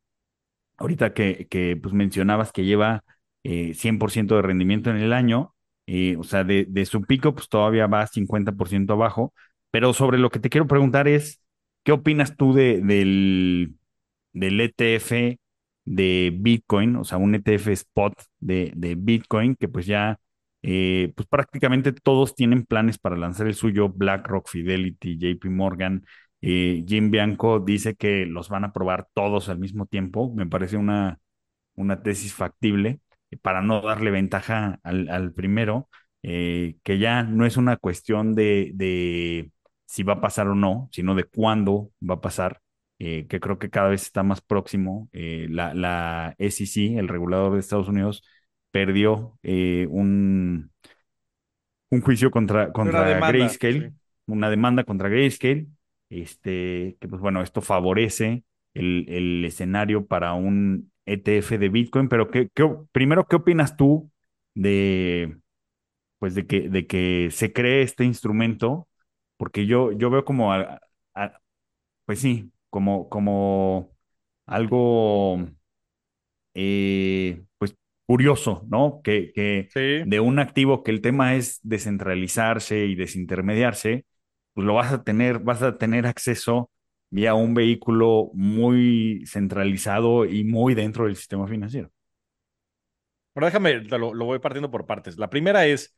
Ahorita que, que pues mencionabas que lleva eh, 100% de rendimiento en el año, eh, o sea, de, de, su pico, pues todavía va 50% abajo. Pero sobre lo que te quiero preguntar es, ¿qué opinas tú de, del, del ETF de Bitcoin? O sea, un ETF spot de, de Bitcoin que pues ya eh, pues prácticamente todos tienen planes para lanzar el suyo, BlackRock, Fidelity, JP Morgan. Eh, Jim Bianco dice que los van a probar todos al mismo tiempo. Me parece una, una tesis factible eh, para no darle ventaja al, primero, que ya no es una cuestión de, de, si va a pasar o no, sino de cuándo va a pasar, que creo que cada vez está más próximo. la, la SEC, el regulador de Estados Unidos, perdió eh, un, un juicio contra, contra Grayscale, una demanda contra Grayscale, este, que pues bueno, esto favorece el, el escenario para un ETF de Bitcoin, pero ¿qué, primero, ¿qué opinas tú de, pues de que, de que se cree este instrumento? Porque yo, yo veo como, pues sí, como, como algo, eh, curioso, ¿no? Que, que de un activo que el tema es descentralizarse y desintermediarse, pues lo vas a tener, vas a tener acceso vía un vehículo muy centralizado y muy dentro del sistema financiero. Bueno, déjame, lo, voy partiendo por partes. La primera es,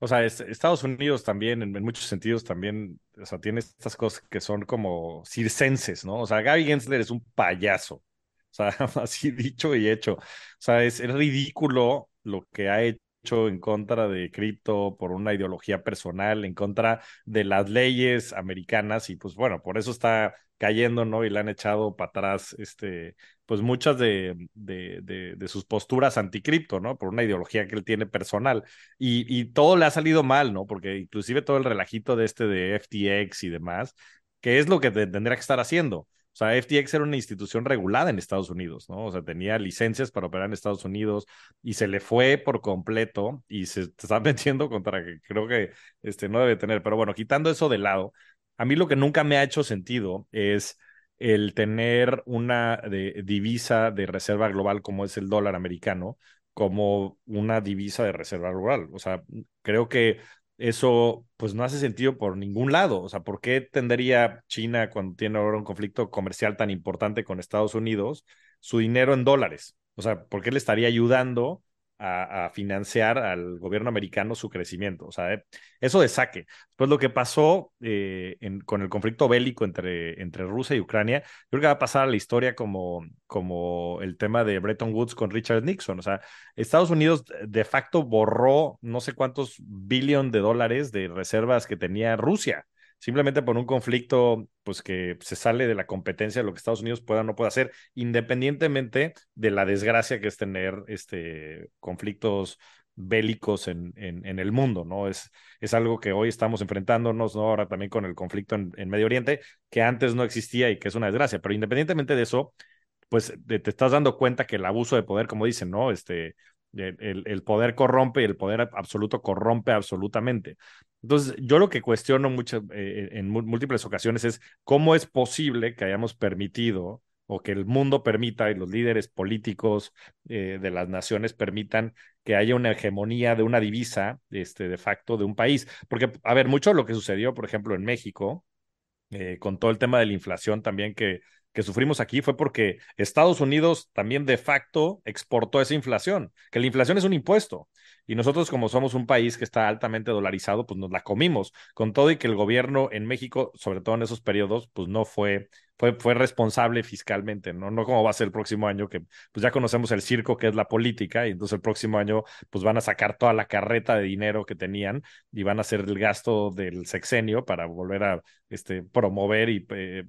o sea, Estados Unidos también, en, muchos sentidos, también, o sea, tiene estas cosas que son como circenses, ¿no? O sea, Gary Gensler es un payaso. O sea, así dicho y hecho. O sea, es, ridículo lo que ha hecho en contra de cripto por una ideología personal, en contra de las leyes americanas y pues bueno, por eso está cayendo, ¿no? Y le han echado para atrás, este, pues muchas de, de, de, sus posturas anticripto, ¿no? Por una ideología que él tiene personal. Y, y todo le ha salido mal, ¿no? Porque inclusive todo el relajito de este de FTX y demás, que es lo que tendría que estar haciendo. Sea, FTX era una institución regulada en Estados Unidos, ¿no? O sea, tenía licencias para operar en Estados Unidos y se le fue por completo y se está metiendo contra que creo que este, no debe tener. Pero bueno, quitando eso de lado, a mí lo que nunca me ha hecho sentido es el tener una de, divisa de reserva global como es el dólar americano como una divisa de reserva global. O sea, creo que eso pues no hace sentido por ningún lado. O sea, ¿por qué tendría China cuando tiene ahora un conflicto comercial tan importante con Estados Unidos su dinero en dólares? O sea, ¿por qué le estaría ayudando a, financiar al gobierno americano su crecimiento. O sea, eh, eso de saque. Pues lo que pasó eh, con el conflicto bélico entre, entre Rusia y Ucrania, creo que va a pasar a la historia como, como el tema de Bretton Woods con Richard Nixon. O sea, Estados Unidos de facto borró no sé cuántos billones de dólares de reservas que tenía Rusia simplemente por un conflicto pues que se sale de la competencia de lo que Estados Unidos pueda o no pueda hacer, independientemente de la desgracia que es tener este, conflictos bélicos en, en, el mundo, ¿no? Es, es algo que hoy estamos enfrentándonos, ¿no? Ahora también con el conflicto en, Medio Oriente, que antes no existía y que es una desgracia, pero independientemente de eso, pues te, te estás dando cuenta que el abuso de poder, como dicen, ¿no? Este, el, poder corrompe y el poder absoluto corrompe absolutamente. Entonces, yo lo que cuestiono mucho, eh, en múltiples ocasiones es cómo es posible que hayamos permitido o que el mundo permita y los líderes políticos eh, de las naciones permitan que haya una hegemonía de una divisa este, de facto de un país. Porque, a ver, mucho de lo que sucedió, por ejemplo, en México, eh, con todo el tema de la inflación también que que sufrimos aquí fue porque Estados Unidos también de facto exportó esa inflación, que la inflación es un impuesto. Y nosotros como somos un país que está altamente dolarizado, pues nos la comimos, con todo y que el gobierno en México, sobre todo en esos periodos, pues no fue, fue, fue responsable fiscalmente, ¿no? No como va a ser el próximo año, que pues ya conocemos el circo que es la política, y entonces el próximo año pues van a sacar toda la carreta de dinero que tenían y van a hacer el gasto del sexenio para volver a este, promover y... Eh,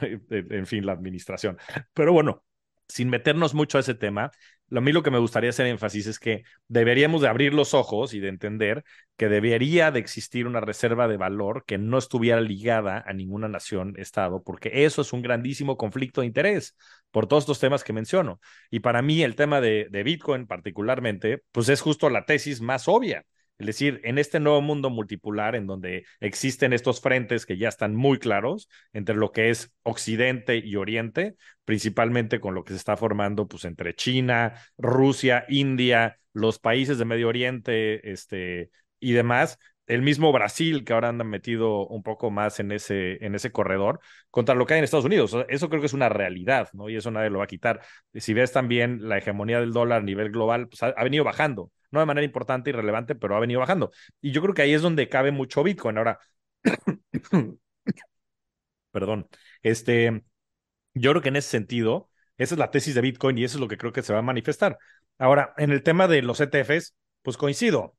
en fin, la administración. Pero bueno, sin meternos mucho a ese tema, a mí lo que me gustaría hacer énfasis es que deberíamos de abrir los ojos y de entender que debería de existir una reserva de valor que no estuviera ligada a ninguna nación, Estado, porque eso es un grandísimo conflicto de interés por todos estos temas que menciono. Y para mí el tema de, de Bitcoin particularmente, pues es justo la tesis más obvia Es decir, en este nuevo mundo multipolar, en donde existen estos frentes que ya están muy claros entre lo que es Occidente y Oriente, principalmente con lo que se está formando pues, entre China, Rusia, India, los países de Medio Oriente este, y demás, el mismo Brasil, que ahora anda metido un poco más en ese, en ese corredor, contra lo que hay en Estados Unidos. Eso creo que es una realidad, ¿no? Y eso nadie lo va a quitar. Si ves también la hegemonía del dólar a nivel global, pues ha, venido bajando, no de manera importante y relevante, pero ha venido bajando. Y yo creo que ahí es donde cabe mucho Bitcoin. Ahora, perdón, este, yo creo que en ese sentido, esa es la tesis de Bitcoin y eso es lo que creo que se va a manifestar. Ahora, en el tema de los ETFs, pues coincido.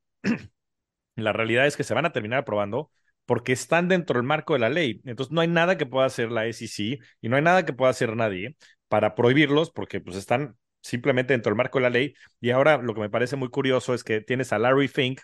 La realidad es que se van a terminar aprobando porque están dentro del marco de la ley. Entonces no hay nada que pueda hacer la SEC y no hay nada que pueda hacer nadie para prohibirlos porque pues están simplemente dentro del marco de la ley. Y ahora lo que me parece muy curioso es que tienes a Larry Fink,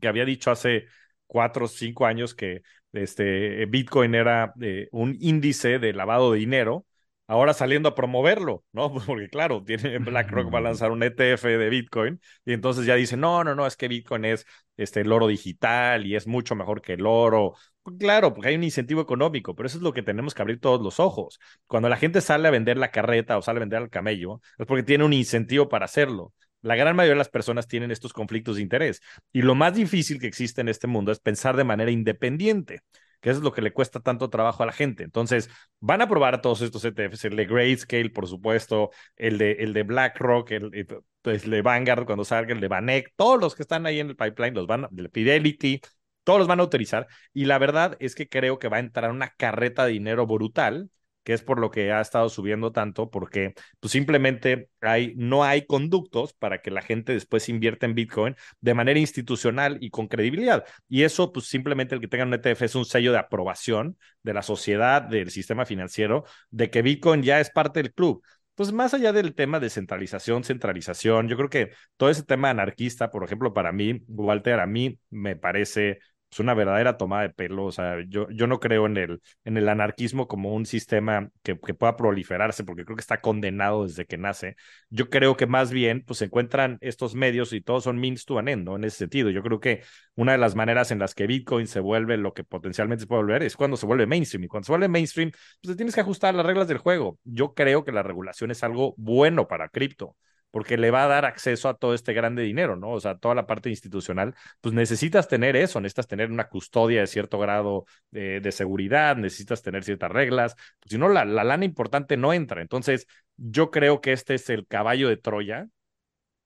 que había dicho hace cuatro o cinco años que este, Bitcoin era eh, un índice de lavado de dinero ahora saliendo a promoverlo, ¿no? Porque claro, tiene, BlackRock va a lanzar un ETF de Bitcoin y entonces ya dice, no, no, no, es que Bitcoin es este, el oro digital y es mucho mejor que el oro. Claro, porque hay un incentivo económico, pero eso es lo que tenemos que abrir todos los ojos. Cuando la gente sale a vender la carreta o sale a vender al camello, es porque tiene un incentivo para hacerlo. La gran mayoría de las personas tienen estos conflictos de interés. Y lo más difícil que existe en este mundo es pensar de manera independiente que es lo que le cuesta tanto trabajo a la gente. Entonces, van a probar todos estos ETFs, el de Grayscale, por supuesto, el de, el de BlackRock, el, pues, el de Vanguard cuando salga, el de Vanek, todos los que están ahí en el pipeline, los van, el Fidelity, todos los van a utilizar. Y la verdad es que creo que va a entrar una carreta de dinero brutal que es por lo que ha estado subiendo tanto, porque pues simplemente hay, no hay conductos para que la gente después invierta en Bitcoin de manera institucional y con credibilidad. Y eso, pues simplemente el que tenga un ETF es un sello de aprobación de la sociedad, del sistema financiero, de que Bitcoin ya es parte del club. Pues más allá del tema de centralización, centralización, yo creo que todo ese tema anarquista, por ejemplo, para mí, Walter, a mí me parece es una verdadera toma de pelo. O sea, yo, yo no creo en el, en el anarquismo como un sistema que, que, pueda proliferarse, porque creo que está condenado desde que nace. Yo creo que más bien, pues se encuentran estos medios y todos son means to an end, ¿no? En ese sentido, yo creo que una de las maneras en las que Bitcoin se vuelve lo que potencialmente se puede volver es cuando se vuelve mainstream. Y cuando se vuelve mainstream, pues tienes que ajustar las reglas del juego. Yo creo que la regulación es algo bueno para cripto porque le va a dar acceso a todo este grande dinero, ¿no? O sea, toda la parte institucional, pues necesitas tener eso, necesitas tener una custodia de cierto grado de, seguridad, necesitas tener ciertas reglas, pues si no, la, la lana importante no entra. Entonces, yo creo que este es el caballo de Troya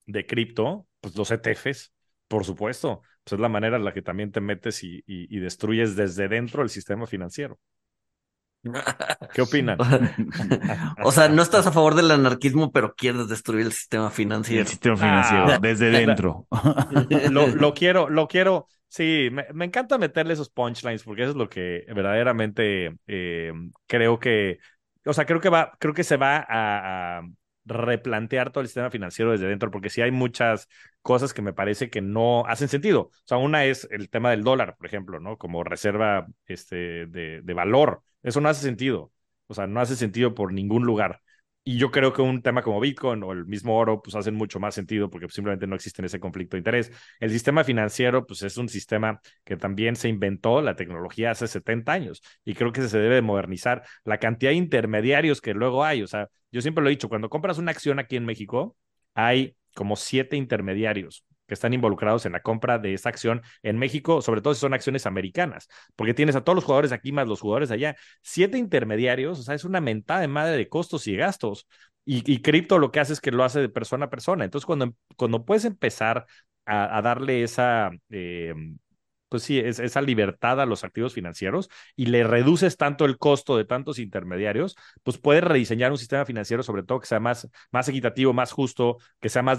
de cripto, pues los ETFs, por supuesto, pues es la manera en la que también te metes y, y destruyes desde dentro el sistema financiero. ¿Qué opinan? o sea, no estás a favor del anarquismo, pero quieres destruir el sistema financiero. El sistema financiero, ah. desde dentro. lo, quiero, lo quiero. Sí, me, encanta meterle esos punchlines porque eso es lo que verdaderamente eh, creo que, o sea, creo que va, creo que se va a, replantear todo el sistema financiero desde dentro, porque sí hay muchas cosas que me parece que no hacen sentido. O sea, una es el tema del dólar, por ejemplo, ¿no? Como reserva este, de, de valor. Eso no hace sentido. O sea, no hace sentido por ningún lugar. Y yo creo que un tema como Bitcoin o el mismo oro, pues hacen mucho más sentido porque simplemente no existe ese conflicto de interés. El sistema financiero, pues es un sistema que también se inventó la tecnología hace 70 años y creo que se debe modernizar. La cantidad de intermediarios que luego hay, o sea, yo siempre lo he dicho, cuando compras una acción aquí en México, hay como siete intermediarios que están involucrados en la compra de esa acción en México, sobre todo si son acciones americanas, porque tienes a todos los jugadores aquí más los jugadores allá, siete intermediarios, o sea, es una mentada de madre de costos y gastos. Y, cripto lo que hace es que lo hace de persona a persona. Entonces, cuando, cuando puedes empezar a, darle esa, eh, pues sí, es, esa libertad a los activos financieros y le reduces tanto el costo de tantos intermediarios, pues puedes rediseñar un sistema financiero, sobre todo que sea más, más equitativo, más justo, que sea más,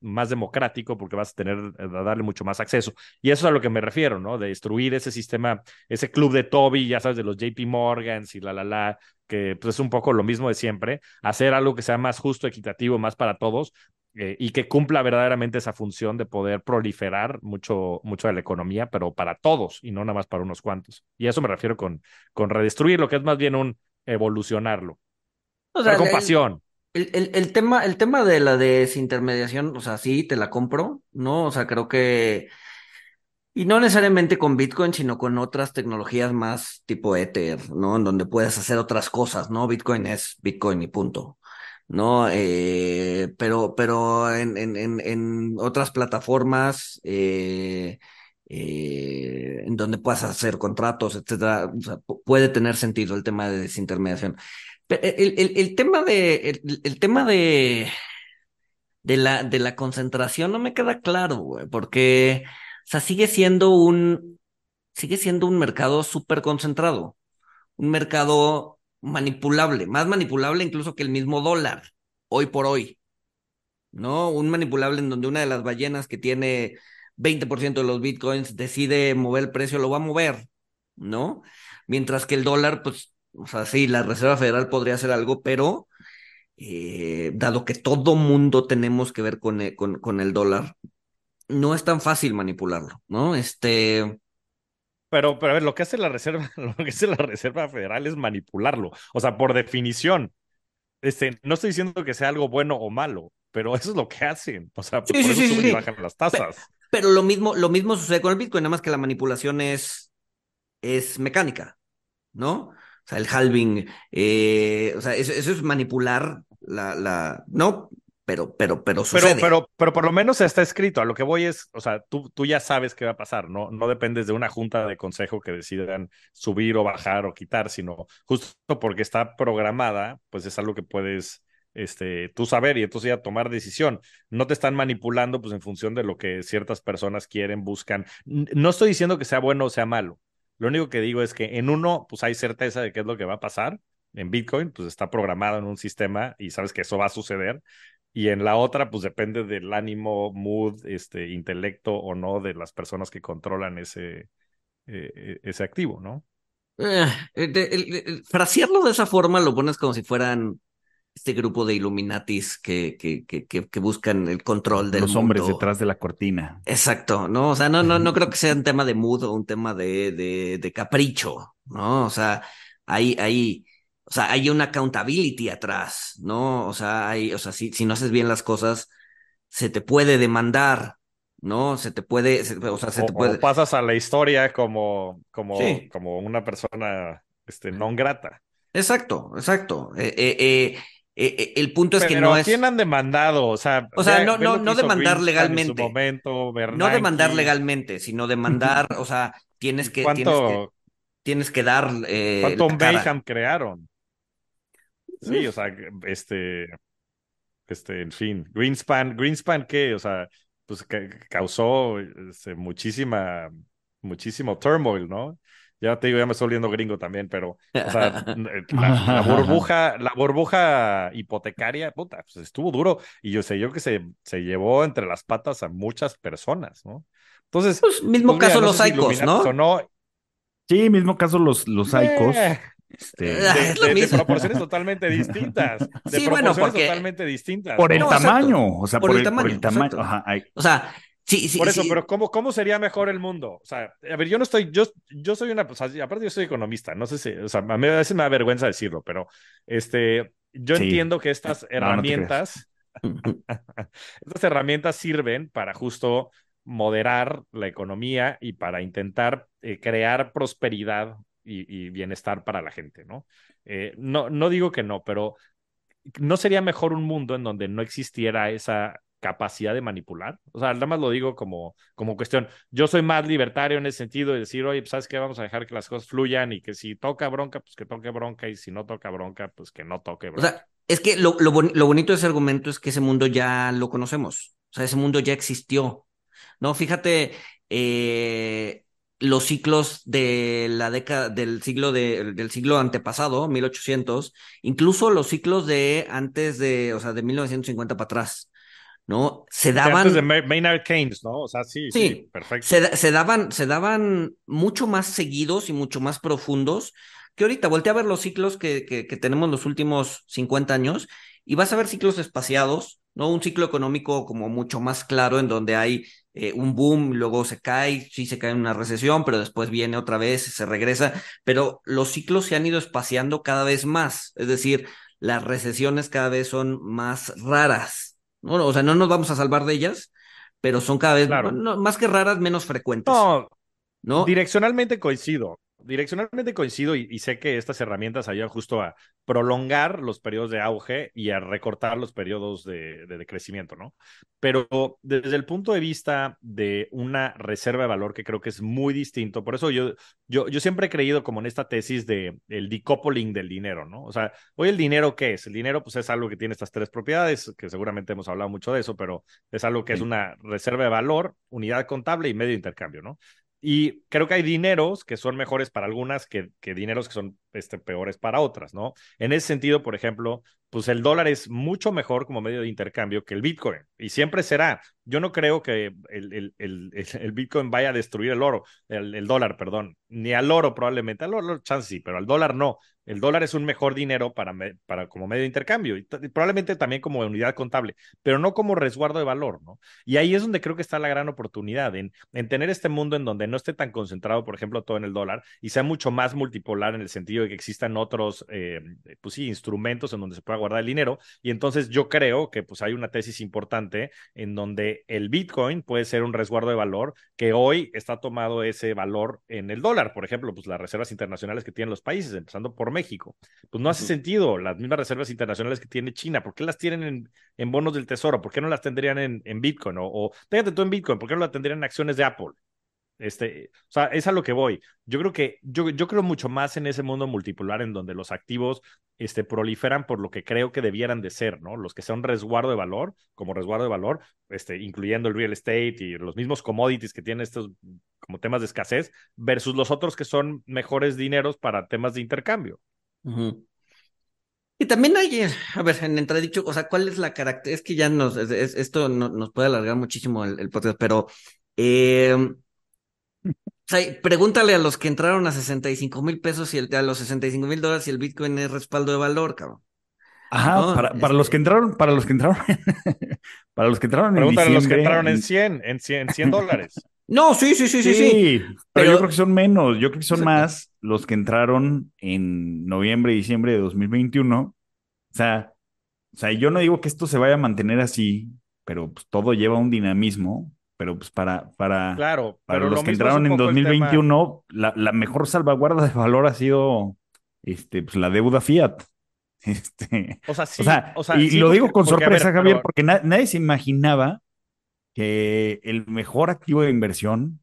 más democrático, porque vas a tener, a darle mucho más acceso. Y eso es a lo que me refiero, ¿no? De destruir ese sistema, ese club de Toby, ya sabes, de los JP Morgans y la, la, la, que pues, es un poco lo mismo de siempre, hacer algo que sea más justo, equitativo, más para todos, eh, y que cumpla verdaderamente esa función de poder proliferar mucho, mucho de la economía, pero para todos y no nada más para unos cuantos. Y a eso me refiero con, con redestruir, lo que es más bien un evolucionarlo. O sea, con pasión. El, el, el, tema, el tema de la desintermediación, o sea, sí, te la compro, ¿no? O sea, creo que Y no necesariamente con Bitcoin, sino con otras tecnologías más tipo Ether, ¿no? En donde puedes hacer otras cosas, ¿no? Bitcoin es Bitcoin y punto. ¿No? Eh, pero, pero en, en, en, otras plataformas eh, eh, en donde puedas hacer contratos, etcétera, puede tener sentido el tema de desintermediación. El, el, el tema de el, tema de de la de la concentración no me queda claro, güey, porque o sea, sigue siendo un sigue siendo un mercado súper concentrado, un mercado manipulable, más manipulable incluso que el mismo dólar, hoy por hoy. ¿No? Un manipulable en donde una de las ballenas que tiene 20% de los bitcoins decide mover el precio, lo va a mover, ¿no? Mientras que el dólar, pues, o sea, sí, la Reserva Federal podría hacer algo, pero eh, dado que todo mundo tenemos que ver con, eh, con, con el dólar, no es tan fácil manipularlo, ¿no? Este, pero, pero a ver, lo que hace la Reserva, lo que hace la Reserva Federal es manipularlo. O sea, por definición. Este, no estoy diciendo que sea algo bueno o malo, pero eso es lo que hacen. O sea, por eso suben y bajan las tasas. Pero, lo mismo, lo mismo sucede con el Bitcoin, nada más que la manipulación es, es mecánica, ¿no? O sea, el halving, eh, o sea, eso, eso, es manipular la, la, no, pero, pero, pero sucede. Pero, pero, pero por lo menos está escrito. A lo que voy es, o sea, tú, tú ya sabes qué va a pasar, ¿no? No dependes de una junta de consejo que decidan subir o bajar o quitar, sino justo porque está programada, pues es algo que puedes este, tú saber y entonces ya tomar decisión. No te están manipulando pues en función de lo que ciertas personas quieren, buscan. No estoy diciendo que sea bueno o sea malo. Lo único que digo es que en uno pues hay certeza de qué es lo que va a pasar. En Bitcoin pues está programado en un sistema y sabes que eso va a suceder y en la otra, pues depende del ánimo, mood, este, intelecto o no de las personas que controlan ese, eh, eh, ese activo, ¿no? Eh, frasearlo de esa forma lo pones como si fueran este grupo de Illuminatis que, que, que, que, buscan el control del Los hombres detrás de la cortina. Exacto, ¿no? O sea, no, no, no creo que sea un tema de mood o un tema de, de, de capricho, ¿no? O sea, ahí, ahí, o sea, hay una accountability atrás, ¿no? O sea, hay, o sea, si, si no haces bien las cosas, se te puede demandar, ¿no? Se te puede, o sea, se te puede. pasas a la historia como, como, como una persona, este, non grata. Exacto, exacto. Eh, eh, eh, el punto es que no es. ¿Quién han demandado? O sea, o sea no, no, no demandar legalmente. no demandar legalmente, sino demandar, o sea, tienes que. Tienes que, tienes que dar. ¿Cuánto Mayhem crearon? Sí, o sea, este, este, en fin, Greenspan, Greenspan, ¿qué? O sea, pues causó este, muchísima, muchísimo turmoil, ¿no? Ya te digo, ya me estoy volviendo gringo también, pero, o sea, la, burbuja, la burbuja hipotecaria, puta, pues estuvo duro y yo sé, yo que se, se llevó entre las patas a muchas personas, ¿no? Entonces, pues, mismo pues, caso los Icos, ¿no? Sí, mismo caso los, los eh, este, de, proporciones totalmente distintas. De sí, bueno, porque, totalmente distintas. Por el tamaño, o sea, por, el, tamaño. O sea, sí, sí. Por eso, pero ¿cómo, ¿cómo sería mejor el mundo? O sea, a ver, yo no estoy, yo, yo soy una, pues, aparte yo soy economista, no sé si, o sea, a, mí a veces me da vergüenza decirlo, pero este, yo entiendo que estas herramientas, estas herramientas sirven para justo moderar la economía y para intentar eh, crear prosperidad y, bienestar para la gente, ¿no? Eh, no, no digo que no, pero ¿no sería mejor un mundo en donde no existiera esa capacidad de manipular? O sea, nada más lo digo como, como cuestión. Yo soy más libertario en ese sentido de decir, oye, pues, ¿sabes qué? Vamos a dejar que las cosas fluyan y que si toca bronca, pues que toque bronca y si no toca bronca, pues que no toque bronca. O sea, es que lo, lo, lo bonito de ese argumento es que ese mundo ya lo conocemos. O sea, ese mundo ya existió. No, fíjate, eh, los ciclos de la década del siglo de, del siglo antepasado, 1800, incluso los ciclos de antes de, o sea, de 1950 para atrás, ¿no? Se daban antes de Maynard Keynes, ¿no? O sea, sí, sí, perfecto. Se, daban se daban mucho más seguidos y mucho más profundos que ahorita. Voltea a ver los ciclos que, que, que tenemos los últimos 50 años y vas a ver ciclos espaciados, ¿no? Un ciclo económico como mucho más claro en donde hay eh, un boom, luego se cae, sí se cae en una recesión, pero después viene otra vez, se regresa, pero los ciclos se han ido espaciando cada vez más, es decir, las recesiones cada vez son más raras, ¿no? O sea, no nos vamos a salvar de ellas, pero son cada vez Claro. no, más que raras, menos frecuentes. No, ¿no? Direccionalmente coincido. Direccionalmente coincido y, y sé que estas herramientas ayudan justo a prolongar los periodos de auge y a recortar los periodos de, de- de crecimiento, ¿no? Pero desde el punto de vista de una reserva de valor que creo que es muy distinto, por eso yo, yo, yo siempre he creído como en esta tesis de el decoupling del dinero, ¿no? O sea, hoy el dinero, ¿qué es? El dinero pues es algo que tiene estas tres propiedades, que seguramente hemos hablado mucho de eso, pero es algo que es Sí. una reserva de valor, unidad contable y medio de intercambio, ¿no? Y creo que hay dineros que son mejores para algunas que, que dineros que son este, peores para otras, ¿no? En ese sentido, por ejemplo, pues el dólar es mucho mejor como medio de intercambio que el Bitcoin y siempre será. Yo no creo que el, el, el, el Bitcoin vaya a destruir el oro, el, dólar, perdón, ni al oro probablemente, al oro chance sí, pero al dólar no. El dólar es un mejor dinero para, para como medio de intercambio y, y probablemente también como unidad contable, pero no como resguardo de valor, ¿no? Y ahí es donde creo que está la gran oportunidad en, en tener este mundo en donde no esté tan concentrado, por ejemplo, todo en el dólar y sea mucho más multipolar en el sentido de que existan otros, eh, pues sí, instrumentos en donde se pueda guardar el dinero. Y entonces yo creo que pues hay una tesis importante en donde el Bitcoin puede ser un resguardo de valor que hoy está tomado ese valor en el dólar. Por ejemplo, pues las reservas internacionales que tienen los países, empezando por México. Pues no hace uh -huh. sentido las mismas reservas internacionales que tiene China. ¿Por qué las tienen en, en bonos del tesoro? ¿Por qué no las tendrían en, en Bitcoin? O, o déjate tú en Bitcoin, ¿por qué no las tendrían en acciones de Apple? Este, o sea, es a lo que voy. Yo creo que, yo, yo creo mucho más en ese mundo multipolar en donde los activos este, proliferan por lo que creo que debieran de ser, ¿no? Los que son resguardo de valor, como resguardo de valor, este, incluyendo el real estate y los mismos commodities que tienen estos como temas de escasez, versus los otros que son mejores dineros para temas de intercambio. Y también hay, a ver, en entredicho, o sea, ¿cuál es la característica? Es que ya nos, es, es, esto no, nos puede alargar muchísimo el, podcast, pero eh, sea, pregúntale a los que entraron a 65 mil pesos y el, a los 65 mil dólares si el Bitcoin es respaldo de valor, cabrón. Ajá, no, para, para este... los que entraron, para los que entraron, para los que entraron Pregúntale en a los que entraron en 100, en 100, en 100 dólares. No, sí, sí, sí, sí, sí. sí pero, pero, yo creo que son menos, yo creo que son más los que entraron en noviembre y diciembre de 2021. O sea, o sea, yo no digo que esto se vaya a mantener así, pero pues todo lleva un dinamismo pero pues para, para, claro, para los que entraron en 2021, la, la, mejor salvaguarda de valor ha sido este, pues, la deuda fiat. Este, o sea, sí, o sea, o sea y sí, lo porque, digo con porque, sorpresa, ver, Javier, pero... porque na nadie se imaginaba que el mejor activo de inversión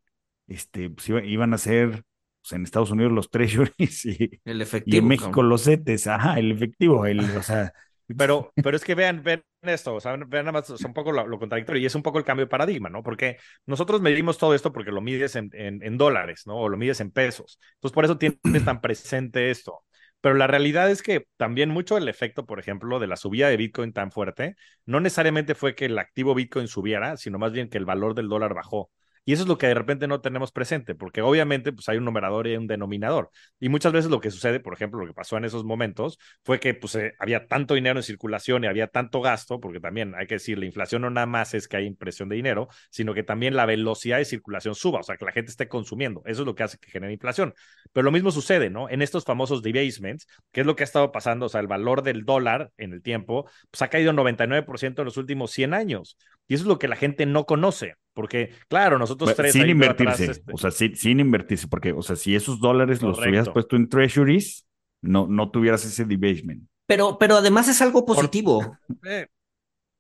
este, pues, iba, iban a ser pues, en Estados Unidos los treasuries y, el efectivo, y en México los CETES, ajá, el efectivo, el, o sea, pero, pero es que vean, vean esto, o sea, vean nada más, es un poco lo, contradictorio y es un poco el cambio de paradigma, ¿no? Porque nosotros medimos todo esto porque lo mides en, en, en dólares, ¿no? O lo mides en pesos. Entonces, por eso tienes tan presente esto. Pero la realidad es que también mucho el efecto, por ejemplo, de la subida de Bitcoin tan fuerte, no necesariamente fue que el activo Bitcoin subiera, sino más bien que el valor del dólar bajó. Y eso es lo que de repente no tenemos presente, porque obviamente pues hay un numerador y un denominador. Y muchas veces lo que sucede, por ejemplo, lo que pasó en esos momentos, fue que pues eh, había tanto dinero en circulación y había tanto gasto, porque también hay que decir, la inflación no nada más es que hay impresión de dinero, sino que también la velocidad de circulación suba, o sea, que la gente esté consumiendo. Eso es lo que hace que genere inflación. Pero lo mismo sucede, ¿no? En estos famosos debasements, que es lo que ha estado pasando, o sea, el valor del dólar en el tiempo, pues ha caído 99% en los últimos 100 años. Y eso es lo que la gente no conoce, porque, claro, nosotros bueno, tres. Sin invertirse, atrás, este... o sea, sin, sin, invertirse, porque, o sea, si esos dólares Correcto. los hubieras puesto en treasuries, no, no tuvieras ese debasement. Pero, pero además es algo positivo. Por...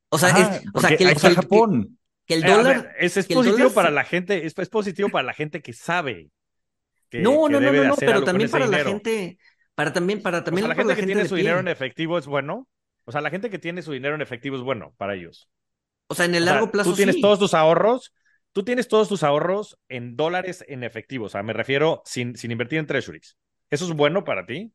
O sea, Ajá, es, o sea que, sea, está Japón. Que, que el Eh, dólar. ver, es, es que positivo dólar para la gente, es, es, positivo para la gente que sabe. Que, no, no, que no, debe no, no, pero también para ese la dinero. gente, para también, para también o sea, la para gente que tiene su pie. dinero en efectivo es bueno. O sea, la gente que tiene su dinero en efectivo es bueno para ellos. O sea, en el O sea, largo plazo Tú tienes sí. todos tus ahorros, tú tienes todos tus ahorros en dólares en efectivo. O sea, me refiero sin, sin invertir en treasuries. ¿Eso es bueno para ti?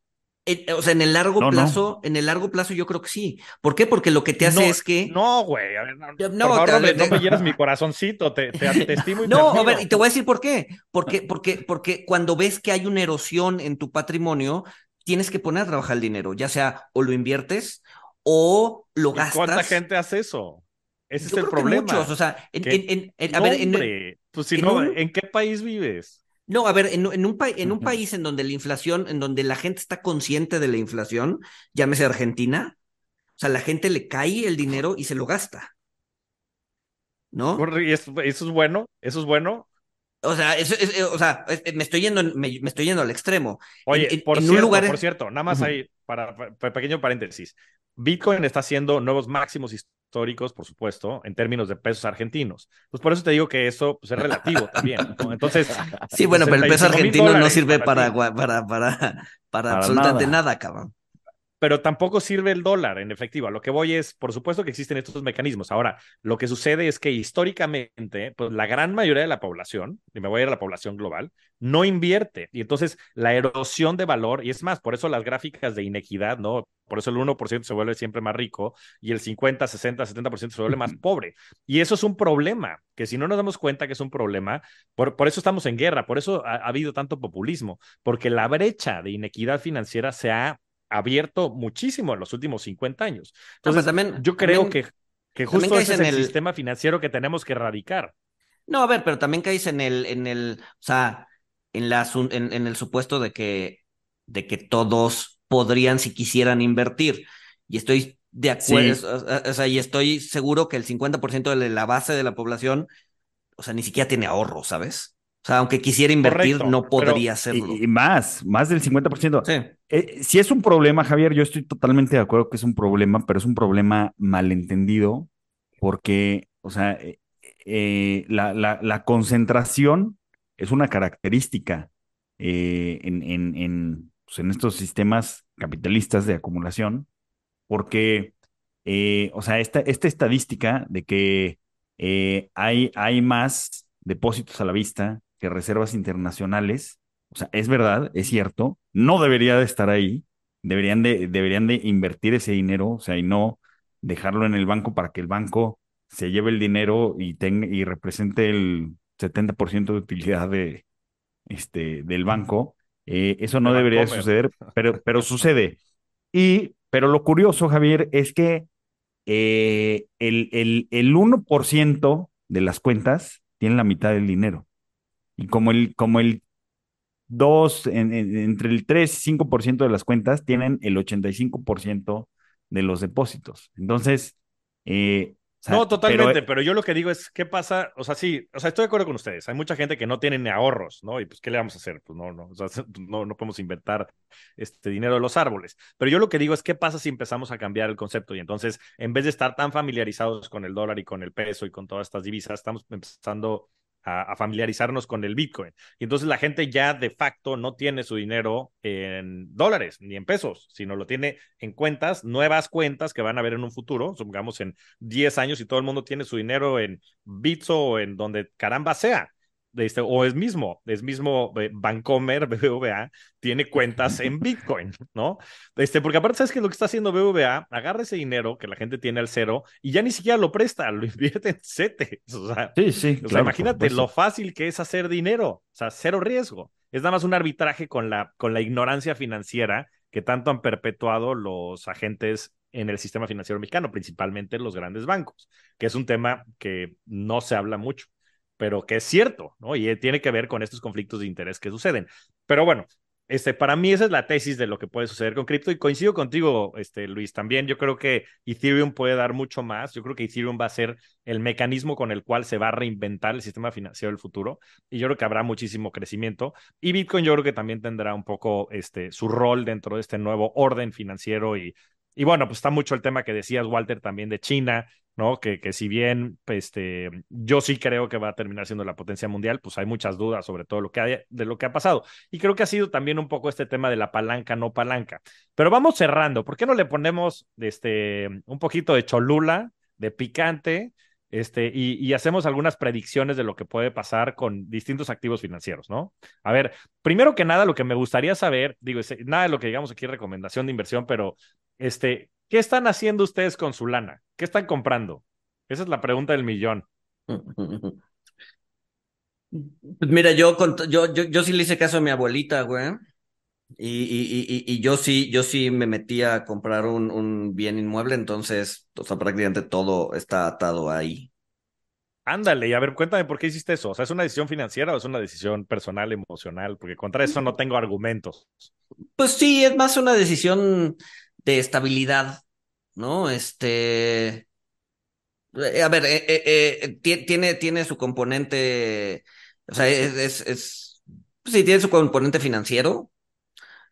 O sea, en el largo No, no. plazo, en el largo plazo yo creo que sí. ¿Por qué? Porque lo que te hace no, es que. No, güey. a ver, No, por favor, te- no, me, te- no me hieras mi corazoncito. Te, te, te estimo y te No, a ver, y te voy a decir por qué. Porque, porque, porque cuando ves que hay una erosión en tu patrimonio, tienes que poner a trabajar el dinero, ya sea o lo inviertes o lo ¿Y gastas. ¿Cuánta gente hace eso? Ese es el problema. muchos, o sea, en, en- en- en- a No, ver, en- hombre, pues si en no, un- ¿en qué país vives? no, a ver, en, en un, pa- en un país en donde la inflación, en donde la gente está consciente de la inflación, llámese Argentina, o sea, la gente le cae el dinero y se lo gasta. ¿no? Y eso, eso es bueno, eso es bueno. O sea, eso, es, o sea me, estoy yendo, me, me, estoy yendo al extremo. Oye, en, por, en cierto, un lugar... por cierto, nada más ahí, para, para, pequeño paréntesis. Bitcoin está haciendo nuevos máximos históricos, por supuesto, en términos de pesos argentinos. Pues por eso te digo que eso pues, es relativo también. ¿no? Entonces. Sí, bueno, pero el peso argentino no sirve para, para, para, para, para absolutamente nada. nada, cabrón pero tampoco sirve el dólar en efectivo. A lo que voy es, por supuesto que existen estos mecanismos. Ahora, lo que sucede es que históricamente, pues la gran mayoría de la población, y me voy a ir a la población global, no invierte. Y entonces la erosión de valor, y es más, por eso las gráficas de inequidad, ¿no? Por eso el 1% se vuelve siempre más rico y el 50, 60, 70% se vuelve más pobre. Y eso es un problema, que si no nos damos cuenta que es un problema, por, por eso estamos en guerra, por eso ha, ha habido tanto populismo, porque la brecha de inequidad financiera se ha abierto muchísimo en los últimos 50 años. Entonces, no, también, yo creo también, que, que justo ese es el, el, sistema financiero que tenemos que erradicar. No, a ver, pero también caes en el, en el, o sea, en, la, en, en el supuesto de que, de que todos podrían si quisieran invertir. Y estoy de acuerdo, sí. o, o, sea, y estoy seguro que el 50% de la base de la población, o sea, ni siquiera tiene ahorro, ¿sabes? O sea, aunque quisiera invertir, Correcto, no podría hacerlo. Y, y, más, más del 50%. Sí. Eh, si es un problema, Javier, yo estoy totalmente de acuerdo que es un problema, pero es un problema malentendido porque, o sea, eh, eh, la, la, la, concentración es una característica en, en, en, pues en, estos sistemas capitalistas de acumulación, porque, eh, o sea, esta, esta estadística de que hay, hay más depósitos a la vista que reservas internacionales, o sea, es verdad, es cierto, no debería de estar ahí, deberían de, deberían de invertir ese dinero, o sea, y no dejarlo en el banco para que el banco se lleve el dinero y, tenga, y represente el 70% de utilidad de, este, del banco. Eh, eso no debería de suceder, pero, pero sucede. Y, pero lo curioso, Javier, es que eh, el, el, el 1% de las cuentas tienen la mitad del dinero. Y como el, como el 2, en, en, entre el 3 y 5% de las cuentas tienen el 85% de los depósitos. Entonces, eh, o sea, no, totalmente, pero, pero, yo lo que digo es, ¿qué pasa? O sea, sí, o sea, estoy de acuerdo con ustedes. Hay mucha gente que no tiene ni ahorros, ¿no? Y pues, ¿qué le vamos a hacer? Pues no, no, o sea, no, no podemos inventar este dinero de los árboles. Pero yo lo que digo es, ¿qué pasa si empezamos a cambiar el concepto? Y entonces, en vez de estar tan familiarizados con el dólar y con el peso y con todas estas divisas, estamos empezando a, familiarizarnos con el Bitcoin. Y entonces la gente ya de facto no tiene su dinero en dólares ni en pesos, sino lo tiene en cuentas, nuevas cuentas que van a ver en un futuro, supongamos en 10 años y todo el mundo tiene su dinero en Bits o en donde caramba sea. Este, o es mismo, es mismo eh, Bancomer, BBVA, tiene cuentas en Bitcoin, ¿no? Este, porque aparte, ¿sabes qué es lo que está haciendo BBVA? Agarra ese dinero que la gente tiene al cero y ya ni siquiera lo presta, lo invierte en CETES. O sea, sí, sí, o sea imagínate lo fácil que es hacer dinero, o sea, cero riesgo. Es nada más un arbitraje con la, con la ignorancia financiera que tanto han perpetuado los agentes en el sistema financiero mexicano, principalmente los grandes bancos, que es un tema que no se habla mucho pero que es cierto, ¿no? Y tiene que ver con estos conflictos de interés que suceden. Pero bueno, este, para mí esa es la tesis de lo que puede suceder con cripto y coincido contigo, este, Luis, también yo creo que Ethereum puede dar mucho más, yo creo que Ethereum va a ser el mecanismo con el cual se va a reinventar el sistema financiero del futuro y yo creo que habrá muchísimo crecimiento y Bitcoin yo creo que también tendrá un poco este, su rol dentro de este nuevo orden financiero y, y bueno, pues está mucho el tema que decías, Walter, también de China, ¿no? Que, que si bien este, yo sí creo que va a terminar siendo la potencia mundial, pues hay muchas dudas sobre todo lo que de lo que ha pasado. Y creo que ha sido también un poco este tema de la palanca, no palanca. Pero vamos cerrando. ¿Por qué no le ponemos este, un poquito de cholula, de picante? Este, y, hacemos algunas predicciones de lo que puede pasar con distintos activos financieros, ¿no? A ver, primero que nada, lo que me gustaría saber, digo, nada de lo que digamos aquí recomendación de inversión, pero este, ¿qué están haciendo ustedes con su lana? ¿Qué están comprando? Esa es la pregunta del millón. Pues mira, yo, yo, yo, yo sí le hice caso a mi abuelita, güey. Y, y, y, y, yo sí, yo sí me metí a comprar un, un bien inmueble, entonces, o sea, prácticamente todo está atado ahí. Ándale, y a ver, cuéntame por qué hiciste eso. O sea, ¿es una decisión financiera o es una decisión personal, emocional? Porque contra eso no tengo argumentos. Pues sí, es más una decisión de estabilidad, ¿no? Este. Eh, a ver, eh, eh, tiene, tiene su componente, o sea, es, es, sí, tiene su componente financiero,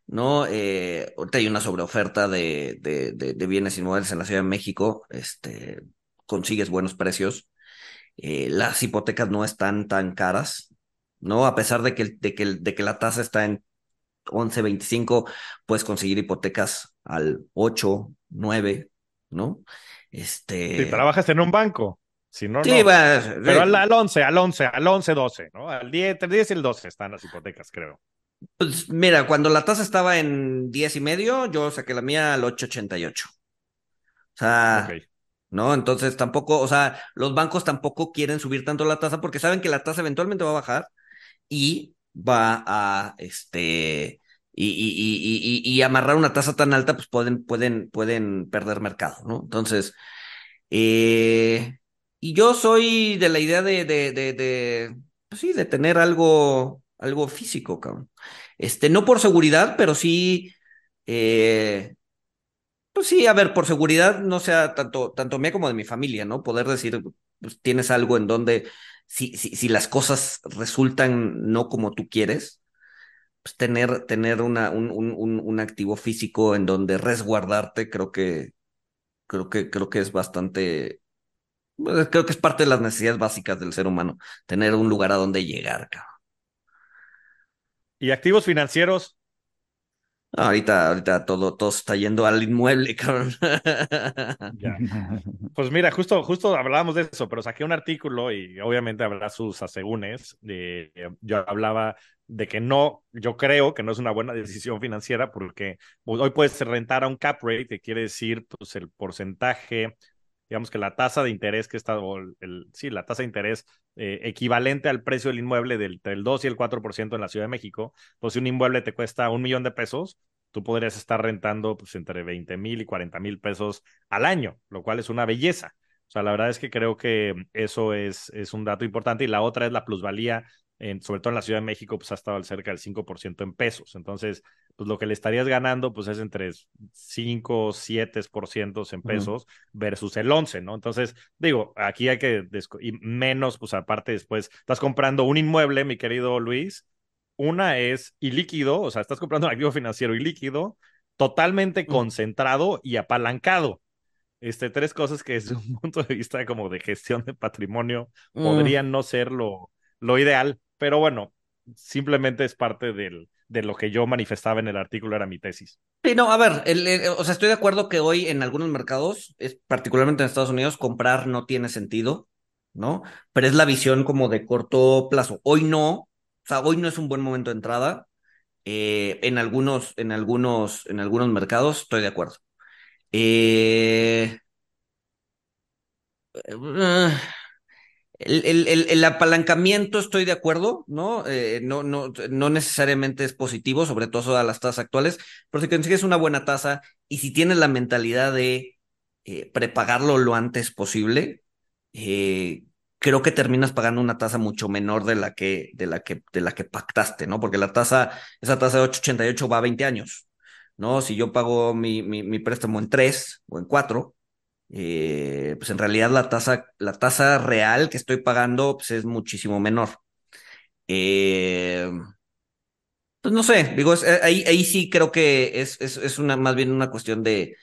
¿no? Eh, hay una sobreoferta de, de, de, bienes inmuebles en la Ciudad de México, este, consigues buenos precios, las hipotecas no están tan caras, ¿no? A pesar de que, de que, de que la tasa está en 11, 25, puedes conseguir hipotecas al 8, 9, ¿no? Este... Si trabajas en un banco. Si no, sí, no. Pero al, al, 11, al 11, al 11, 12, ¿no? Al 10, entre 10 y el 12 están las hipotecas, creo. Pues mira, cuando la tasa estaba en 10 y medio, yo saqué la mía al 8.88. O sea, ¿no? Entonces tampoco, o sea, los bancos tampoco quieren subir tanto la tasa porque saben que la tasa eventualmente va a bajar y va a, este, y, y, y, y, amarrar una tasa tan alta, pues pueden, pueden, pueden perder mercado, ¿no? Entonces, eh, y yo soy de la idea de, de, de, pues sí, de tener algo, algo físico, cabrón. Este, no por seguridad, pero sí, eh, pues sí, a ver, por seguridad, no sea tanto, tanto mía como de mi familia, ¿no? Poder decir, pues tienes algo en donde si, si, si las cosas resultan no como tú quieres, pues tener, tener un, un, un, activo físico en donde resguardarte, creo que, creo que, creo que es bastante, pues, creo que es parte de las necesidades básicas del ser humano, tener un lugar a donde llegar, cabrón. ¿Y activos financieros? Ahorita, ahorita todo, todo está yendo al inmueble, cabrón. Pues mira, justo, justo hablábamos de eso, pero saqué un artículo y obviamente habrá sus asegúnes. Yo hablaba de que no, yo creo que no es una buena decisión financiera porque hoy puedes rentar a un cap rate, que quiere decir pues, el porcentaje digamos que la tasa de interés que está, o el, sí, la tasa de interés eh, equivalente al precio del inmueble del, del 2 y el 4% en la Ciudad de México, pues si un inmueble te cuesta un millón de pesos, tú podrías estar rentando pues entre 20 mil y 40 mil pesos al año, lo cual es una belleza. O sea, la verdad es que creo que eso es, es un dato importante y la otra es la plusvalía sobre todo en la Ciudad de México, pues ha estado cerca del 5% en pesos. Entonces, pues lo que le estarías ganando, pues es entre 5, 7% en pesos versus el 11, ¿no? Entonces, digo, aquí hay que, y menos, pues aparte después, estás comprando un inmueble, mi querido Luis, una es ilíquido, o sea, estás comprando un activo financiero ilíquido, totalmente concentrado y apalancado. Este, tres cosas que desde un punto de vista como de gestión de patrimonio mm. podrían no ser lo, lo ideal, pero bueno, simplemente es parte del, de lo que yo manifestaba en el artículo, era mi tesis. Sí, no, a ver, o sea, estoy de acuerdo que hoy en algunos mercados, es, particularmente en Estados Unidos, comprar no tiene sentido, ¿no? Pero es la visión como de corto plazo. Hoy no, o sea, hoy no es un buen momento de entrada. Eh, en algunos, en algunos, en algunos mercados estoy de acuerdo. Eh, eh el, el, el, apalancamiento, estoy de acuerdo, ¿no? Eh, no, no, no necesariamente es positivo, sobre todo a las tasas actuales, pero si consigues una buena tasa y si tienes la mentalidad de eh, prepagarlo lo antes posible, eh, creo que terminas pagando una tasa mucho menor de la que, de la que, de la que pactaste, ¿no? Porque la tasa, esa tasa de 888 va a 20 años, ¿no? Si yo pago mi, mi, mi préstamo en 3 o en 4, eh, pues en realidad la tasa, la tasa real que estoy pagando pues es muchísimo menor. Eh, pues no sé, digo, eh, ahí, ahí sí creo que es, es, es, una, más bien una cuestión de,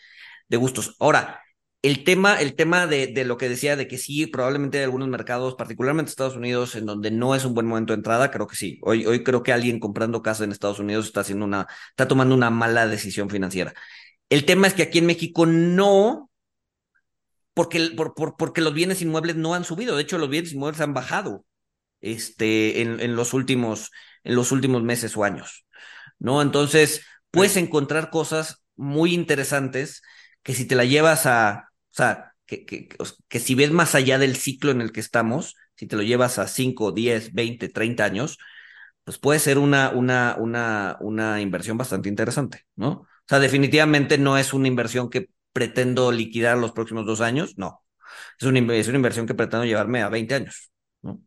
gustos. Ahora, el tema, el tema de, de, lo que decía de que sí, probablemente hay algunos mercados, particularmente Estados Unidos, en donde no es un buen momento de entrada, creo que sí. Hoy, hoy creo que alguien comprando casa en Estados Unidos está haciendo una, está tomando una mala decisión financiera. El tema es que aquí en México no, porque, por, por, porque los bienes inmuebles no han subido. De hecho, los bienes inmuebles han bajado este, en, en, los, últimos, en los últimos meses o años. ¿no? Entonces, puedes encontrar cosas muy interesantes que si te la llevas a, o sea, que, que, que si ves más allá del ciclo en el que estamos, si te lo llevas a 5, 10, 20, 30 años, pues puede ser una, una, una, una inversión bastante interesante, ¿no? O sea, definitivamente no es una inversión que pretendo liquidar los próximos dos años, no. Es una, es una inversión que pretendo llevarme a 20 años, ¿no?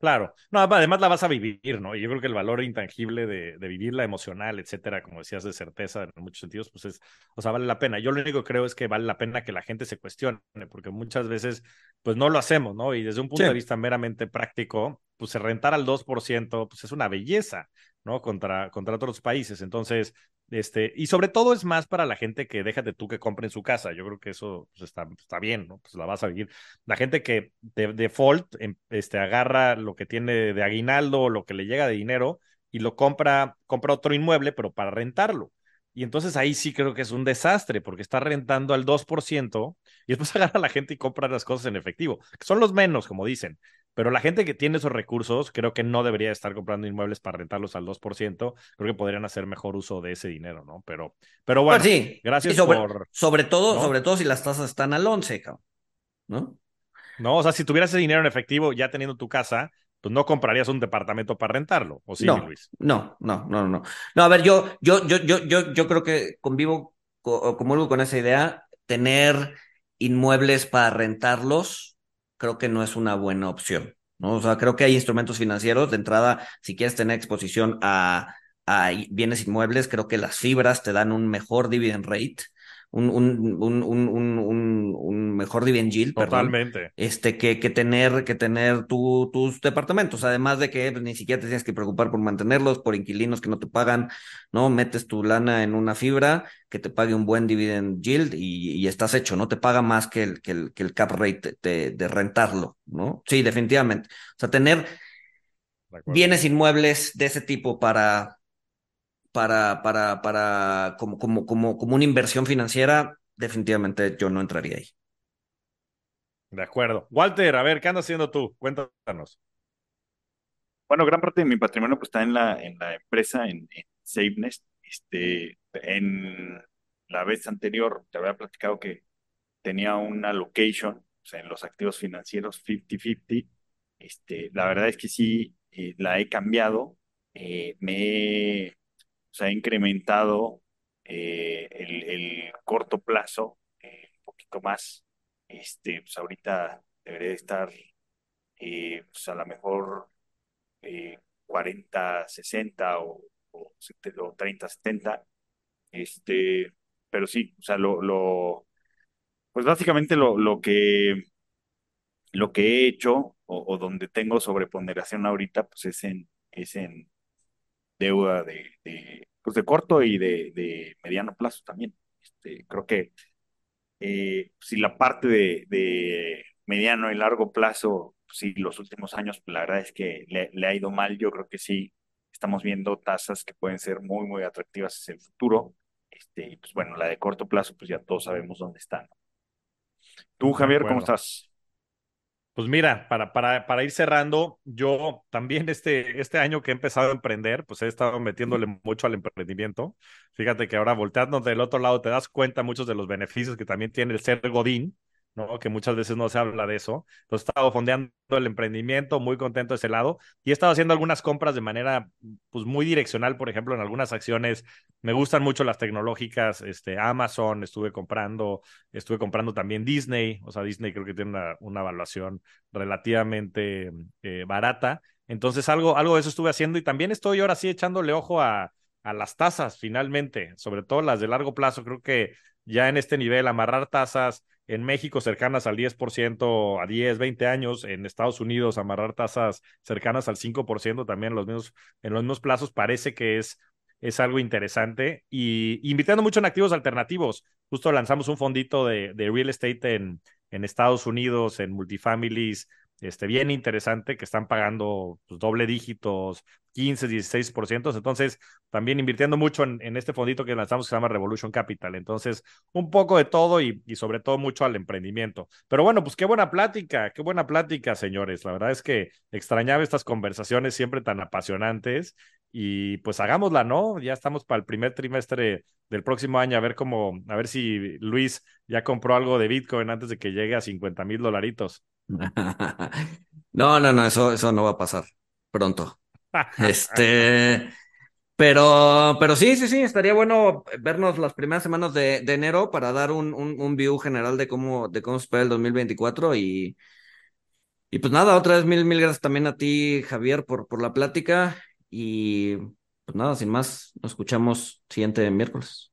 Claro, no, además la vas a vivir, ¿no? Y yo creo que el valor intangible de, de vivirla emocional, etcétera, como decías, de certeza en muchos sentidos, pues es, o sea, vale la pena. Yo lo único que creo es que vale la pena que la gente se cuestione, porque muchas veces, pues no lo hacemos, ¿no? Y desde un punto Sí. de vista meramente práctico, pues rentar al 2%, pues es una belleza, Contra, contra otros países. Entonces, este, y sobre todo es más para la gente que déjate tú que compre en su casa. Yo creo que eso pues, está, está bien, ¿no? Pues la vas a vivir. La gente que de default em, este, agarra lo que tiene de aguinaldo lo que le llega de dinero y lo compra, compra otro inmueble, pero para rentarlo. Y entonces ahí sí creo que es un desastre porque está rentando al 2% y después agarra a la gente y compra las cosas en efectivo, son los menos, como dicen. Pero la gente que tiene esos recursos, creo que no debería estar comprando inmuebles para rentarlos al 2%. Creo que podrían hacer mejor uso de ese dinero, ¿no? Pero, pero bueno, Pues sí, gracias sobre, por. sobre todo, ¿no? sobre todo si las tasas están al 11, cabrón, ¿no? No, o sea, si tuvieras ese dinero en efectivo ya teniendo tu casa, pues no comprarías un departamento para rentarlo, ¿o sí, no, Luis? no, no, no, no. No, a ver, yo, yo, yo, yo, yo, yo creo que convivo, co- comulgo con esa idea. Tener inmuebles para rentarlos, creo que no es una buena opción, ¿no? O sea, creo que hay instrumentos financieros. De entrada, si quieres tener exposición a, a bienes inmuebles, creo que las fibras te dan un mejor dividend rate, un, un, un, un, mejor dividend yield, perdón Totalmente. este, que, que tener, que tener tu- tus departamentos, además de que pues, ni siquiera te tienes que preocupar por mantenerlos, por inquilinos que no te pagan, ¿no? Metes tu lana en una fibra que te pague un buen dividend yield y, y estás hecho, ¿no? Te paga más que el, que el, que el cap rate de, de rentarlo, ¿no? Sí, definitivamente. O sea, tener bienes inmuebles de ese tipo para, para, para, para, como, como, como, como una inversión financiera, definitivamente yo no entraría ahí. De acuerdo. Walter, a ver, ¿qué andas haciendo tú? Cuéntanos. Bueno, gran parte de mi patrimonio pues está en la, en la empresa, en, en SafeNest. Este, en la vez anterior te había platicado que tenía una location, o sea, en los activos financieros 50-50. Este, la verdad es que sí, eh, la he cambiado. Eh, me he, o sea, he incrementado eh, el, el corto plazo eh, un poquito más. Este, pues ahorita debería de estar eh, pues a lo mejor eh, 40-60 o, o, 70 o 30-70. Este, pero sí, o sea, lo, lo pues básicamente lo, lo que lo que he hecho o, o donde tengo sobreponderación ahorita, pues es en, es en deuda de, de, pues de corto y de, de mediano plazo también. Este, creo que eh, si la parte de, de mediano y largo plazo, sí, los últimos años, pues la verdad es que le, le ha ido mal. Yo creo que sí, estamos viendo tasas que pueden ser muy, muy atractivas hacia el futuro. Este, y pues bueno, la de corto plazo, pues ya todos sabemos dónde están. Tú, Javier, ¿cómo estás? Pues mira, para, para, para ir cerrando, yo también este, este año que he empezado a emprender, pues he estado metiéndole mucho al emprendimiento. Fíjate que ahora volteando del otro lado te das cuenta muchos de los beneficios que también tiene el ser Godín, Que muchas veces no se habla de eso. Entonces he estado fondeando el emprendimiento, muy contento de ese lado, y he estado haciendo algunas compras de manera pues muy direccional, por ejemplo, en algunas acciones. Me gustan mucho las tecnológicas, este, Amazon, estuve comprando, estuve comprando también Disney, o sea, Disney creo que tiene una, una evaluación relativamente eh, barata. Entonces, algo, algo de eso estuve haciendo y también estoy ahora sí echándole ojo a, a las tasas finalmente, sobre todo las de largo plazo. Creo que ya en este nivel, amarrar tasas en México cercanas al 10%, a 10, 20 años, en Estados Unidos amarrar tasas cercanas al 5% también en los mismos, en los mismos plazos, parece que es, es algo interesante. Y invitando mucho en activos alternativos. Justo lanzamos un fondito de, real estate en, en Estados Unidos, en multifamilies, este, bien interesante, que están pagando pues, doble dígitos, 15, 16%. Entonces, también invirtiendo mucho en, este fondito que lanzamos que se llama Revolution Capital. Entonces, un poco de todo y, y, sobre todo mucho al emprendimiento. Pero bueno, pues qué buena plática, qué buena plática, señores. La verdad es que extrañaba estas conversaciones siempre tan apasionantes y pues hagámosla, ¿no? Ya estamos para el primer trimestre del próximo año, a ver cómo, a ver si Luis ya compró algo de Bitcoin antes de que llegue a 50 mil dolaritos. No, no, no, eso, eso no va a pasar pronto. Este, pero, pero sí, sí, sí, estaría bueno vernos las primeras semanas de, enero para dar un, un, un, view general de cómo, de cómo se espera el 2024 y, Y pues nada, otra vez mil, mil gracias también a ti, Javier, por, por la plática. Y pues nada, sin más, nos escuchamos siguiente miércoles.